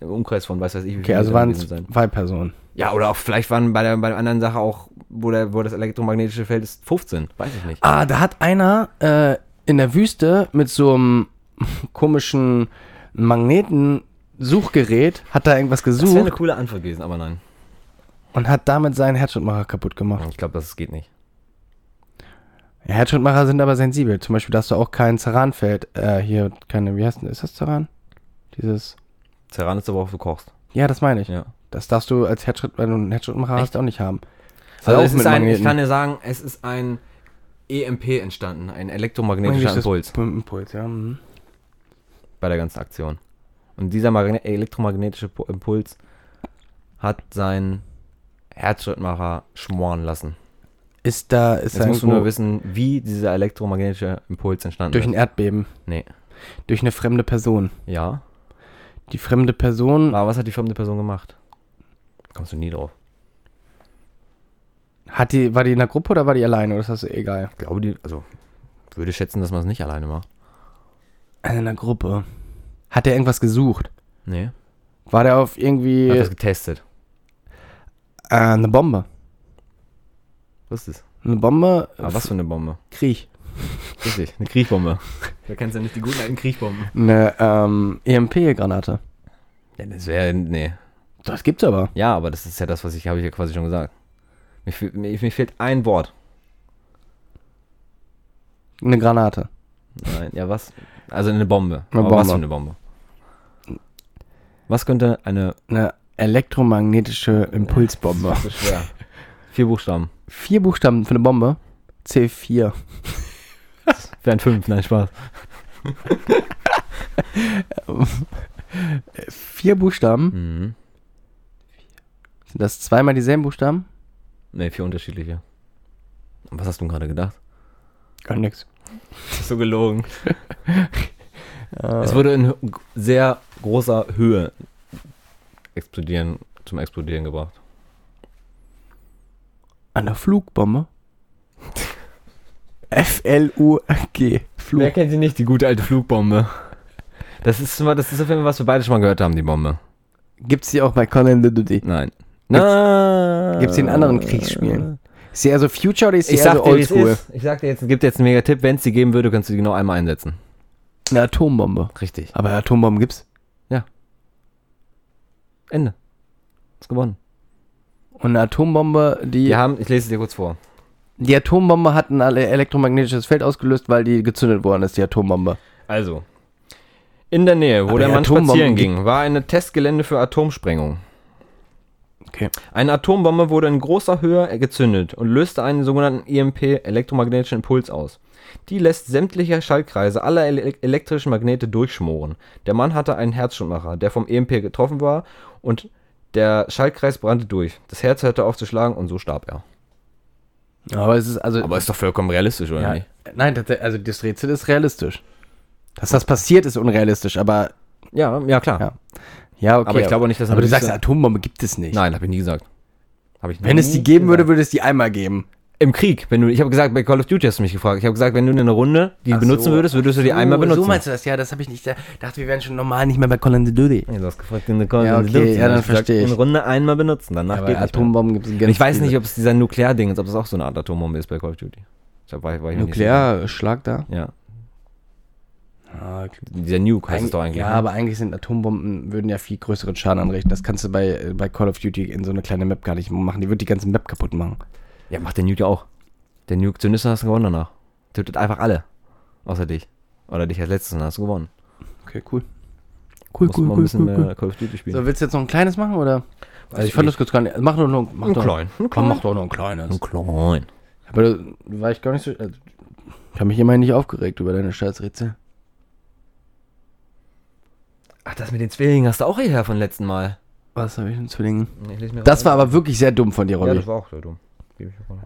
im Umkreis von, weiß weiß ich, wie Okay, also waren es zwei Personen. Ja, oder auch vielleicht waren bei der, bei der anderen Sache auch, wo, der, wo das elektromagnetische Feld ist, 15. Weiß ich nicht. Ah, da hat einer äh, in der Wüste mit so einem [laughs] komischen Magneten-Suchgerät, hat da irgendwas Das wäre eine gesucht coole Antwort gewesen, aber nein. und hat damit seinen Herzschrittmacher kaputt gemacht. Ich glaube, das geht nicht. Ja, Herzschrittmacher sind aber sensibel. Zum Beispiel, dass du auch kein Ceranfeld, äh, hier, keine, wie heißt denn, ist das Ceran? Dieses, Ceran ist aber auch, du kochst. ja, das meine ich. Ja. Das darfst du als Herzschritt, wenn du einen Herzschrittmacher hast, auch nicht haben. Das Also es ist ein, ich kann dir sagen, es ist ein EMP entstanden, ein elektromagnetischer Impuls Impuls, ja. mhm. bei der ganzen Aktion. Und dieser magne elektromagnetische Impuls hat seinen Herzschrittmacher schmoren lassen. Ist da, ist Jetzt da musst du nur wissen, wie dieser elektromagnetische Impuls entstanden durch ein ist. Erdbeben? Nee. Durch eine fremde Person. Ja. Die fremde Person Aber was hat die fremde Person gemacht? Kommst du nie drauf. hat die, war die in der Gruppe oder war die alleine? Oder ist das egal? Ich glaube, die, also, würde schätzen, dass man es nicht alleine macht. Also in der Gruppe. Hat der irgendwas gesucht? Nee. War der auf irgendwie Hat äh, das getestet. eine Bombe? Was ist das? Eine Bombe? Aber was für eine Bombe? Krieg. Richtig, eine Kriechbombe. Wer kennt ja nicht die guten alten Kriechbomben? Eine ähm, EMP-Granate. Ja, das wäre, nee. Das gibt's aber. Ja, aber das ist ja das, was ich, habe ich ja quasi schon gesagt. Mir, mir, mir fehlt ein Wort. Eine Granate. Nein, ja, was? Also eine Bombe. Eine Aber was Bombe. für eine Bombe? Was könnte eine. Eine elektromagnetische Impulsbombe. [laughs] Das ist schwer. Vier Buchstaben. Vier Buchstaben für eine Bombe. C4. Wären fünf, nein, Spaß. Vier Buchstaben. Mhm. Sind das zweimal dieselben Buchstaben? Ne, vier unterschiedliche. Und was hast du gerade gedacht? Gar nichts. Das ist so gelogen. [laughs] Es wurde in sehr großer Höhe explodieren, zum Explodieren gebracht. Eine Flugbombe. F-L-U-G. Flug. Wer kennt sie nicht, die gute alte Flugbombe? Das ist, mal- das ist auf jeden Fall, was wir beide schon mal gehört haben, die Bombe. Gibt's die auch bei Call of Duty? Nein. Na, gibt's die in anderen Kriegsspielen? Ist die also Future oder ist die Ich eher sag so dir, wie es Oldschool? Ich sag dir jetzt, es gibt jetzt einen mega Tipp, wenn es die geben würde, könntest du die genau einmal einsetzen. Eine Atombombe. Richtig. Aber Atombomben gibt's. Ende. Ist gewonnen. Und eine Atombombe, die, Wir haben, ich lese es dir kurz vor. Die Atombombe hat ein ele- elektromagnetisches Feld ausgelöst, weil die gezündet worden ist, die Atombombe. Also, in der Nähe, wo Aber der Mann Atombomben spazieren ging, war ein Testgelände für Atomsprengung. Okay. Eine Atombombe wurde in großer Höhe gezündet und löste einen sogenannten EMP, elektromagnetischen Impuls, aus. Die lässt sämtliche Schaltkreise aller ele elektrischen Magnete durchschmoren. Der Mann hatte einen Herzschrittmacher, der vom EMP getroffen war und der Schaltkreis brannte durch. Das Herz hörte auf zu schlagen und so starb er. Aber es ist also. ist doch vollkommen realistisch, oder ja, nein, das, also das Rätsel ist realistisch. Dass das passiert, ist unrealistisch, aber Ja, ja, klar. Ja. ja, okay. Aber ich glaube nicht, dass Aber du sagst, Atombombe gibt es nicht. Nein, habe ich nie gesagt. Hab ich Wenn es die geben würde, gesagt. würde es die einmal geben. Im Krieg, wenn du, ich habe gesagt, bei Call of Duty hast du mich gefragt. Ich habe gesagt, wenn du eine Runde die Ach benutzen so. würdest, würdest du die einmal benutzen. So meinst du das? Ja, das habe ich nicht. Ich dachte, wir wären schon normal nicht mehr bei Call of Duty. Ja, du hast gefragt, in der Call Ja, of okay, Duty. ja, dann hab ich gesagt, verstehe ich. Eine Runde einmal benutzen, danach Aber geht. Atombomben gibt es Und ich weiß nicht, ob es dieser Nuklear-Ding ist, ob das auch so eine Art Atombombe ist bei Call of Duty. Hab, war, war Nuklearschlag da. Ja, Ah, dieser Nuke heißt es doch eigentlich. Ja, ne? aber eigentlich sind Atombomben, würden ja viel größeren Schaden anrichten. Das kannst du bei, äh, bei Call of Duty in so eine kleine Map gar nicht machen. Die wird die ganze Map kaputt machen. Ja, macht der Nuke ja auch. Der Nuke zündest hast du gewonnen danach. Tötet einfach alle. Außer dich. Oder dich als letztes, dann hast du gewonnen. Okay, cool. Cool, Muss mal ein bisschen mehr Call of Duty spielen. So, willst du jetzt noch ein kleines machen, oder? Also ich fand das kurz gar nicht. Mach doch noch, mach Ein doch, klein, ein Komm, klein. mach doch noch ein kleines. Ein klein. Aber da war ich gar nicht so. Also, ich habe mich immerhin nicht aufgeregt über deine Scheißrätsel. Ach, das mit den Zwillingen hast du auch hierher von letzten Mal. Was habe ich denn Zwillingen? Mir Das war aber wirklich sehr dumm von dir, Ja, Robby. das war auch sehr dumm. Gebe ich auch mal.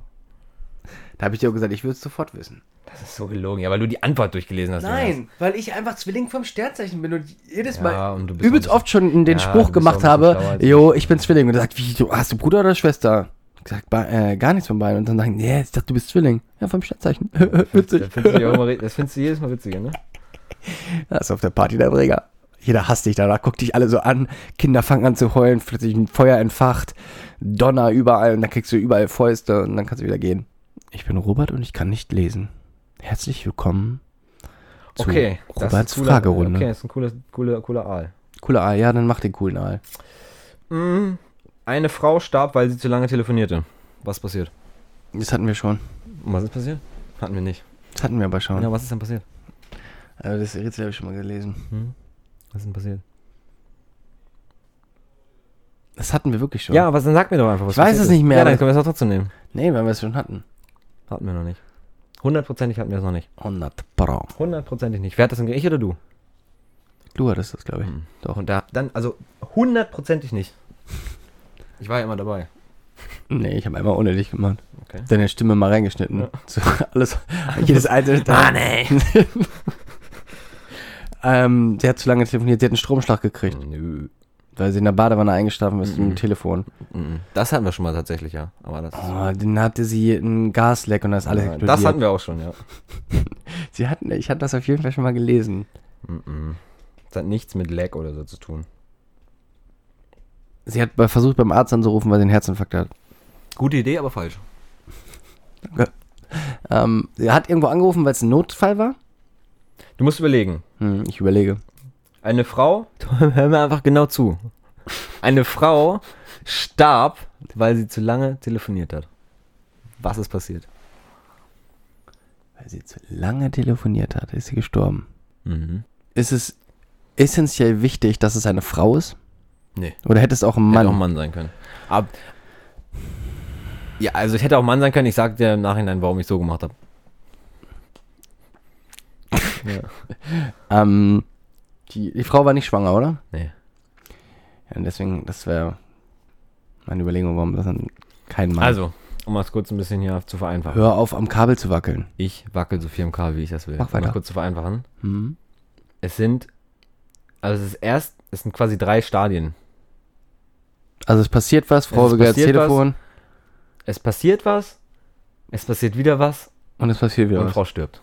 da habe ich dir auch gesagt, ich würde es sofort wissen. Das ist so gelogen. Ja, weil du die Antwort durchgelesen hast. Jonas. weil ich einfach Zwilling vom Sternzeichen bin und jedes Ja, und du bist übelst oft schon den Ja, Spruch gemacht habe, jo, ich bin Zwilling. Und er sagt, wie, du, hast du Bruder oder Schwester? Ich ba- äh, gar nichts von beiden. Und dann sagen, nee, ich dachte, du bist Zwilling. Ja, vom Sternzeichen. Witzig. Das findest, du jedes Mal witziger, ne? Das ist auf der Party der Träger. Jeder hasst dich danach, guckt dich alle so an. Kinder fangen an zu heulen, plötzlich ein Feuer entfacht, Donner überall und dann kriegst du überall Fäuste und dann kannst du wieder gehen. Ich bin Robert und ich kann nicht lesen. Herzlich willkommen zu Okay. das ist ein Roberts cooler- Fragerunde. Okay, das ist ein cooler, cooler, cooler Aal. Cooler Aal, ja, dann mach den coolen Aal. Mhm. Eine Frau starb, weil sie zu lange telefonierte. Was passiert? Das hatten wir schon. Und was ist passiert? Hatten wir nicht. Das hatten wir aber schon. Ja, was ist denn passiert? Also das Rätsel habe ich schon mal gelesen. Hm? Was ist denn passiert? Das hatten wir wirklich schon. Ja, was dann sag mir doch einfach, was Ich weiß es nicht mehr, Ja, dann aber- können wir es auch trotzdem nehmen. Nee, weil wir es schon hatten. Hatten wir noch nicht. Hundertprozentig hatten wir es noch nicht. 100 Pro. Hundertprozentig nicht. Wer hat das denn? Ich oder du? Du hattest das, glaube ich. Doch. Und da, dann, also hundertprozentig nicht. Ich war ja immer dabei. Nee, ich habe einmal ohne dich gemacht. Okay. Deine Stimme mal reingeschnitten. Ja. [laughs] So, alles, jedes einzelne Mann, ey. [laughs] ähm, sie hat zu lange telefoniert, sie hat einen Stromschlag gekriegt, Nö. weil sie in der Badewanne eingeschlafen ist Mhm. im Telefon. Mhm. Das hatten wir schon mal tatsächlich, ja. Aber das, Oh, dann hatte sie ein Gasleck und das ist alles explodiert. das hatten wir auch schon, ja. [laughs] Sie hatten, ich hatte das auf jeden Fall schon mal gelesen. Mhm. Das hat nichts mit Lag oder so zu tun. Sie hat bei- versucht beim Arzt anzurufen, weil sie einen Herzinfarkt hat. Gute Idee, aber falsch. Ähm, sie hat irgendwo angerufen, weil es ein Notfall war. Du musst überlegen. Hm, ich überlege. Eine Frau, [laughs] hör mir einfach genau zu. Eine Frau starb, weil sie zu lange telefoniert hat. Was ist passiert? Weil sie zu lange telefoniert hat, ist sie gestorben. Mhm. Ist es essentiell wichtig, dass es eine Frau ist? Nee. Oder hätte es auch ein Mann. Hätte auch Mann sein können. Aber, ja, also ich hätte auch Mann sein können. Ich sag dir im Nachhinein, warum ich so gemacht habe. Ja. [laughs] Ähm, die, die Frau war nicht schwanger, oder? Nee. Ja, und deswegen, das wäre meine Überlegung, warum das dann kein Mann Also, um es kurz ein bisschen hier zu vereinfachen. Hör auf, am Kabel zu wackeln. Ich wackel so viel im Kabel, wie ich das will. Mach Um weiter. es kurz zu vereinfachen. Hm? Es sind, also es ist erst, es sind quasi drei Stadien. Also es passiert was, Frau ans passiert was. Telefon Es passiert was, es passiert wieder was und es passiert wieder und was. Frau stirbt.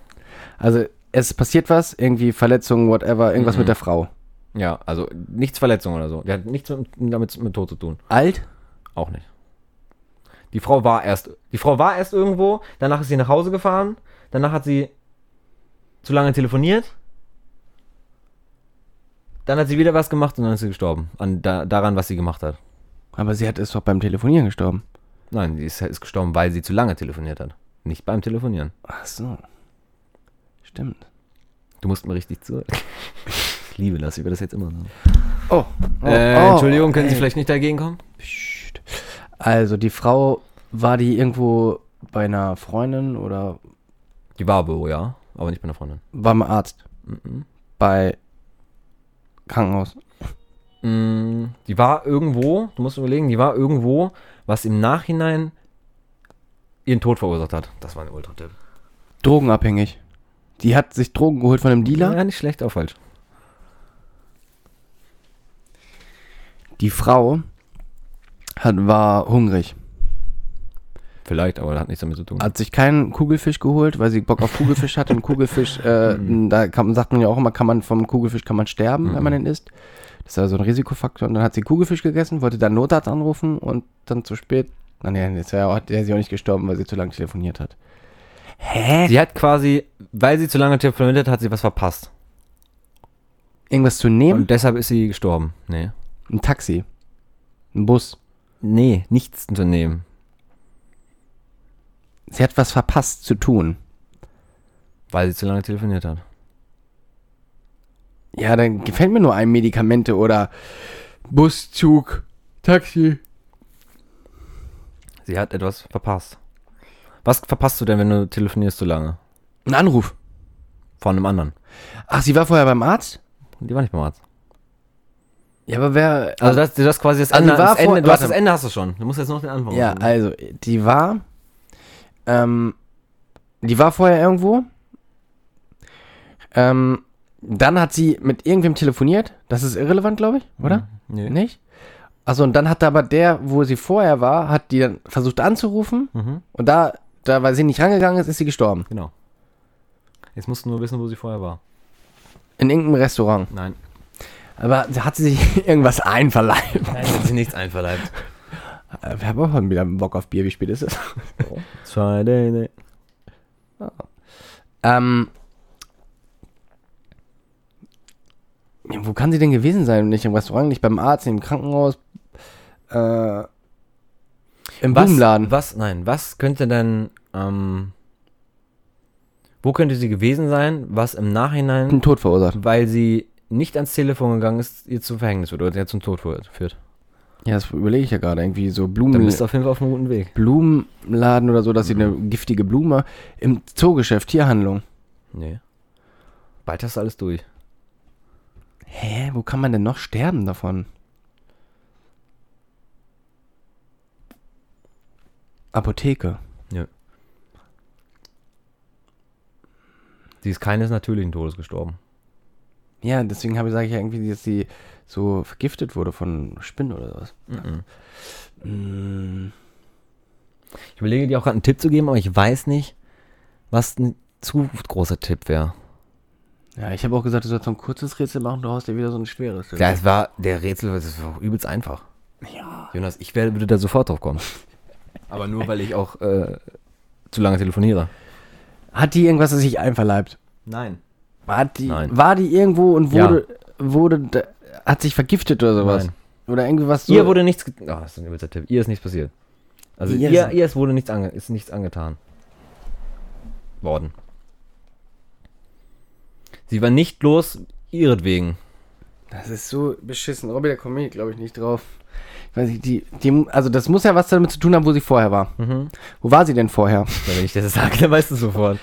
Also es passiert was, irgendwie Verletzungen, whatever, irgendwas Mhm. mit der Frau. Ja, also nichts Verletzung oder so. Die hat nichts mit, damit mit Tod zu tun. Alt? Auch nicht. Die Frau war erst, die Frau war erst irgendwo, danach ist sie nach Hause gefahren, danach hat sie zu lange telefoniert, dann hat sie wieder was gemacht und dann ist sie gestorben. An, da, daran, was sie gemacht hat. Aber sie hat ist doch beim Telefonieren gestorben. Nein, sie ist, ist gestorben, weil sie zu lange telefoniert hat. Nicht beim Telefonieren. Ach so. Stimmt. Du musst mir richtig zu. Ich liebe das, ich will das jetzt immer sagen. Oh. oh äh, oh, Entschuldigung, können Sie ey. vielleicht nicht dagegen kommen? Psst. Also die Frau, war die irgendwo bei einer Freundin oder Die war Büro, ja, aber nicht bei einer Freundin. beim Arzt? Mhm. Bei Krankenhaus? Mm, Die war irgendwo, du musst überlegen, die war irgendwo, was im Nachhinein ihren Tod verursacht hat. Das war ein Ultra-Tipp. Drogenabhängig. Die hat sich Drogen geholt von einem Dealer. Ja, nicht schlecht, auch falsch. Die Frau hat, war hungrig. Vielleicht, aber das hat nichts damit zu tun. Hat sich keinen Kugelfisch geholt, weil sie Bock auf Kugelfisch hatte. Und Kugelfisch, äh, [laughs] da kann, sagt man ja auch immer, kann man vom Kugelfisch kann man sterben, wenn man den isst. Das ist also ein Risikofaktor. Und dann hat sie Kugelfisch gegessen, wollte dann Notarzt anrufen und dann zu spät. Nein, jetzt wäre sie auch nicht gestorben, weil sie zu lange telefoniert hat. Hä? Sie hat quasi, weil sie zu lange telefoniert hat, hat sie was verpasst. Irgendwas zu nehmen? Und deshalb ist sie gestorben. Nee. Ein Taxi. Ein Bus. Nee, nichts zu nehmen. Sie hat was verpasst zu tun. Weil sie zu lange telefoniert hat. Ja, dann gefällt mir nur ein Medikamente oder Bus, Zug, Taxi. Sie hat etwas verpasst. Was verpasst du denn, wenn du telefonierst zu lange? Ein Anruf. Von einem anderen. Ach, sie war vorher beim Arzt? Die war nicht beim Arzt. Ja, aber wer. Also das, das ist quasi das Also Ende. das Ende du hast das Ende hast du schon. Du musst jetzt noch den Anfang Ja, machen. also, die war. Ähm, die war vorher irgendwo. Ähm, dann hat sie mit irgendwem telefoniert. Das ist irrelevant, glaube ich, oder? Nee. Nicht? Achso, und dann hat aber der, wo sie vorher war, hat die dann versucht anzurufen. Mhm, Und da, da, weil sie nicht rangegangen ist, ist sie gestorben. genau. Jetzt musst du nur wissen, wo sie vorher war. In irgendeinem Restaurant. Nein. Aber hat sie sich [laughs] irgendwas einverleibt? Nein, hat sie nichts einverleibt. Äh, Wir haben auch wieder Bock auf Bier. Wie spät ist es? [laughs] Friday night. Ähm. Ja, wo kann sie denn gewesen sein? Nicht im Restaurant, nicht beim Arzt, nicht im Krankenhaus. Äh, Im Was, Blumenladen. was, nein, was könnte denn, ähm, wo könnte sie gewesen sein, was im Nachhinein, Einen Tod verursacht. weil sie nicht ans Telefon gegangen ist, ihr zum Verhängnis wird oder ihr zum Tod führt? Ja, das überlege ich ja gerade. Irgendwie so Dann Blumen, bist du auf jeden Fall auf einem guten Weg. Blumenladen oder so, dass sie eine giftige Blume im Zoogeschäft, Tierhandlung. Nee. Bald hast du alles durch. Hä? Wo kann man denn noch sterben davon? Apotheke. Sie ist keines natürlichen Todes gestorben. Ja, deswegen habe ich sage ich ja irgendwie, dass sie so vergiftet wurde von Spinnen oder sowas. Mm, Ich überlege dir auch gerade einen Tipp zu geben, aber ich weiß nicht, was ein zu großer Tipp wäre. Ja, ich habe auch gesagt, du sollst so ein kurzes Rätsel machen, du haust dir wieder so ein schweres. Das war der Rätsel, das war übelst einfach. Ja. Jonas, ich werde, würde da sofort drauf kommen. [laughs] Aber nur, weil ich auch äh, zu lange telefoniere. Hat die irgendwas, das sich einverleibt? Nein. Hat die, Nein. War die irgendwo und wurde, wurde, da- hat sich vergiftet oder sowas? Nein. Oder irgendwie was so? Ihr wurde nichts. Oh, das ist ein übelster Tipp. Ihr ist nichts passiert. Also Ihr ihr, ist- ihr ist wurde nichts ange, ist nichts angetan. Worden. Sie war nicht los ihretwegen. Das ist so beschissen. Robby, da komme ich, glaube ich, nicht drauf. Ich weiß nicht, die, die, also das muss ja was damit zu tun haben, wo sie vorher war. Mhm. Wo war sie denn vorher? [laughs] Ja, wenn ich das sage, dann weißt du sofort.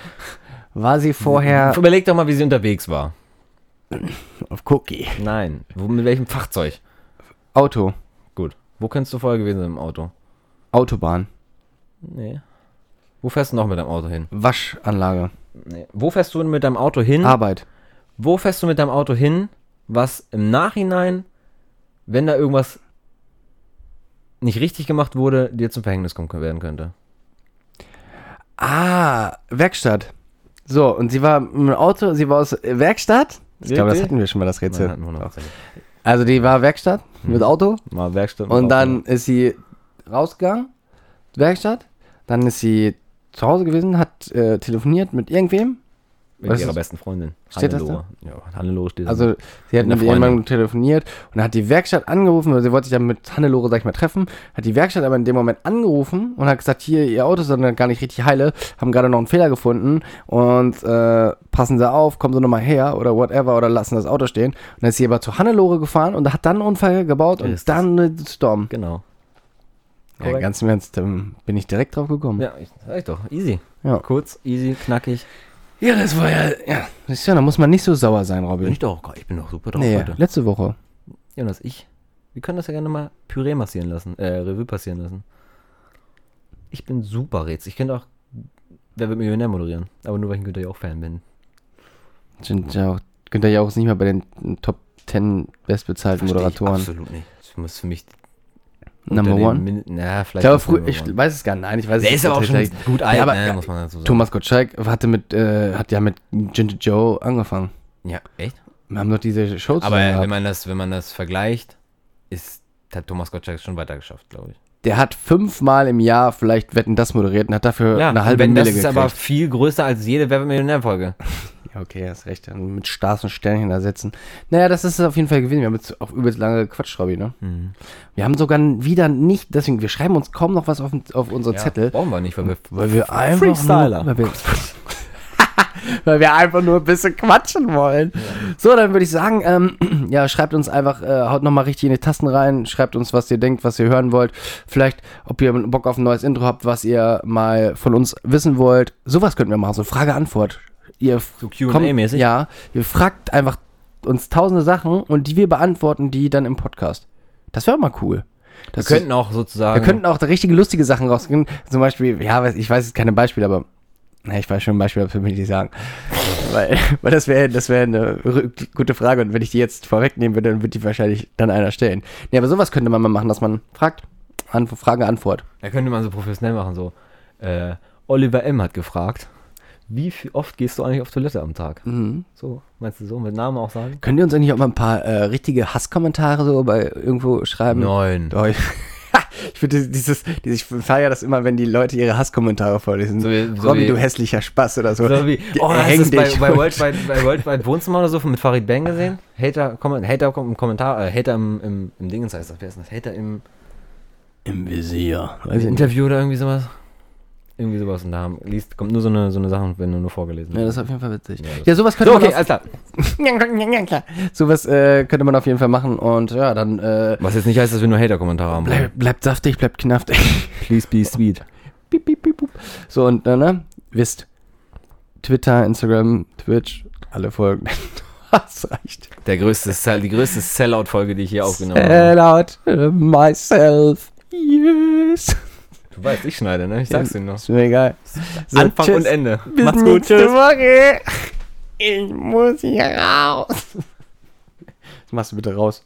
War sie vorher Überleg doch mal, wie sie unterwegs war. auf Cookie? Nein. Wo, mit welchem Fahrzeug? Auto, Gut. Wo könntest du vorher gewesen sein im Auto? Autobahn, Nee. Wo fährst du noch mit deinem Auto hin? Waschanlage, Nee. Wo fährst du mit deinem Auto hin? Arbeit. Wo fährst du mit deinem Auto hin, was im Nachhinein, wenn da irgendwas nicht richtig gemacht wurde, dir zum Verhängnis kommen werden könnte? Ah, Werkstatt. So, und sie war im Auto, sie war aus äh, Werkstatt. Ich glaube, das hatten wir schon mal, das Rätsel. Also die war Werkstatt mit Auto Mal Werkstatt. und Auto. dann ist sie rausgegangen, Werkstatt. Dann ist sie zu Hause gewesen, hat äh, telefoniert mit irgendwem. Mit was ihrer ist- besten Freundin. Steht das Hannelore. Ja, Hannelore steht da. Also sie hat Mit einer jemandem telefoniert und hat die Werkstatt angerufen, oder sie wollte sich dann mit Hannelore, sag ich mal, treffen, hat die Werkstatt aber in dem Moment angerufen und hat gesagt, hier, ihr Auto ist dann gar nicht richtig heile, haben gerade noch einen Fehler gefunden und äh, passen Sie auf, kommen Sie nochmal her oder whatever oder lassen das Auto stehen. Und dann ist sie aber zu Hannelore gefahren und hat dann einen Unfall gebaut und Ist dann eine Storm. genau. Ja, ganz im Ernst, ähm, bin ich direkt drauf gekommen. Ja, ich, sag ich doch. Easy. Ja. Kurz, easy, knackig. Ja, das war ja, ja, das ist ja, da muss man nicht so sauer sein, Bin Robin. ich doch. Ich bin doch super drauf Nee, heute. letzte Woche. Jonas, ich. Wir können das ja gerne mal Püree massieren lassen. Äh, Revue passieren lassen. Ich bin super Rätsel. Ich könnte auch Wer wird Millionär moderieren. Aber nur, weil ich ein Günther Jauch-Fan bin. Sind ja auch, Günther Jauch ist nicht mal bei den Top 10 bestbezahlten Versteh ich Moderatoren. Absolut nicht. Das muss für mich. Number one? Min na, Ich vielleicht. glaube, früher, Number ich one. weiß es gar nicht. Nein, ich weiß Der es ist aber auch schon tatsächlich. gut alt, Ja, aber, ne, ja, muss man dazu sagen. Thomas Gottschalk hatte mit, äh, hat ja mit Ginger Joe angefangen. Ja, echt? Wir haben doch diese Show Aber wenn gehabt. man das, wenn man das vergleicht, ist, hat Thomas Gottschalk schon weiter geschafft, glaube ich. Der hat fünfmal im Jahr vielleicht Wetten das moderiert und hat dafür eine und halbe Mille das ist gekriegt. aber viel größer als jede Wer wird Millionär-Folge. ja, [laughs] okay, hast recht. Dann mit Stars und Sternchen da setzen. Naja, das ist auf jeden Fall gewesen. Wir haben jetzt auch übelst lange gequatscht, Robby, ne? Mhm. Wir haben sogar wieder nicht, deswegen, wir schreiben uns kaum noch was auf, auf unsere Zettel. Brauchen wir nicht, weil wir Weil wir einfach Freestyler. Nur, weil, wir, [laughs] weil wir einfach nur ein bisschen quatschen wollen. So, dann würde ich sagen, ähm, [clears throat] ja, schreibt uns einfach, äh, haut nochmal richtig in die Tasten rein, schreibt uns, was ihr denkt, was ihr hören wollt. Vielleicht, ob ihr Bock auf ein neues Intro habt, was ihr mal von uns wissen wollt. Sowas könnten wir machen, so Frage-Antwort. Ihr So Q&A-mäßig? Ja, ihr fragt einfach uns tausende Sachen und die wir beantworten die dann im Podcast. Das wäre mal cool. Wir Das könnten auch sozusagen. wir könnten auch da richtige lustige Sachen rausgehen. Zum Beispiel, ja, ich weiß jetzt keine Beispiele, aber na, ich weiß schon ein Beispiel, das will ich nicht sagen. [laughs] weil, weil das wäre das wäre eine gute Frage und wenn ich die jetzt vorwegnehmen würde, dann wird die wahrscheinlich dann einer stellen. Nee, aber sowas könnte man mal machen, dass man fragt, Anf Frage, Antwort. Da könnte man so professionell machen, so. Äh, Oliver M. hat gefragt, wie oft gehst du eigentlich auf Toilette am Tag? Mhm. So, meinst du so, mit Namen auch sagen? Könnt ihr uns eigentlich auch mal ein paar äh, richtige Hasskommentare so bei irgendwo schreiben? Nein. Doch, [laughs] ich ich finde dieses, dieses, ich feiere das immer, wenn die Leute ihre Hasskommentare vorlesen. So wie- so Robby, wie- du hässlicher Spaß oder so. So wie, oh, hast Häng du das bei, bei, Worldwide, bei Worldwide Wohnzimmer oder so mit Farid Bang gesehen? Hater, Komment, Hater im Kommentar, äh, Hater im, im, im Dingens heißt das, wer ist das? Hater im, Im Visier. im. Interview oder irgendwie sowas? Irgendwie sowas und da liest, kommt nur so eine, so eine Sache, wenn du nur vorgelesen Ja, das ist auf jeden Fall witzig. Ja, Ja, sowas könnte So, okay, man alles klar. [laughs] Sowas äh, könnte man auf jeden Fall machen und ja, dann äh, Was jetzt nicht heißt, dass wir nur Hater-Kommentare haben bleib, bleibt saftig, bleibt knaftig. [laughs] Please be sweet. piep, piep, piep. So und äh, ne, wisst Twitter, Instagram, Twitch, alle folgen. [laughs] Das reicht. Der größte die größte Sellout-Folge, die ich hier aufgenommen habe. Sell out myself. Yes. Du weißt, ich schneide, ne? Ich sag's dir noch. Ist mir egal. [laughs] So, Anfang tschüss. und Ende. Bis Macht's gut, tschüss. Woche. Ich muss hier raus. Das machst du bitte raus.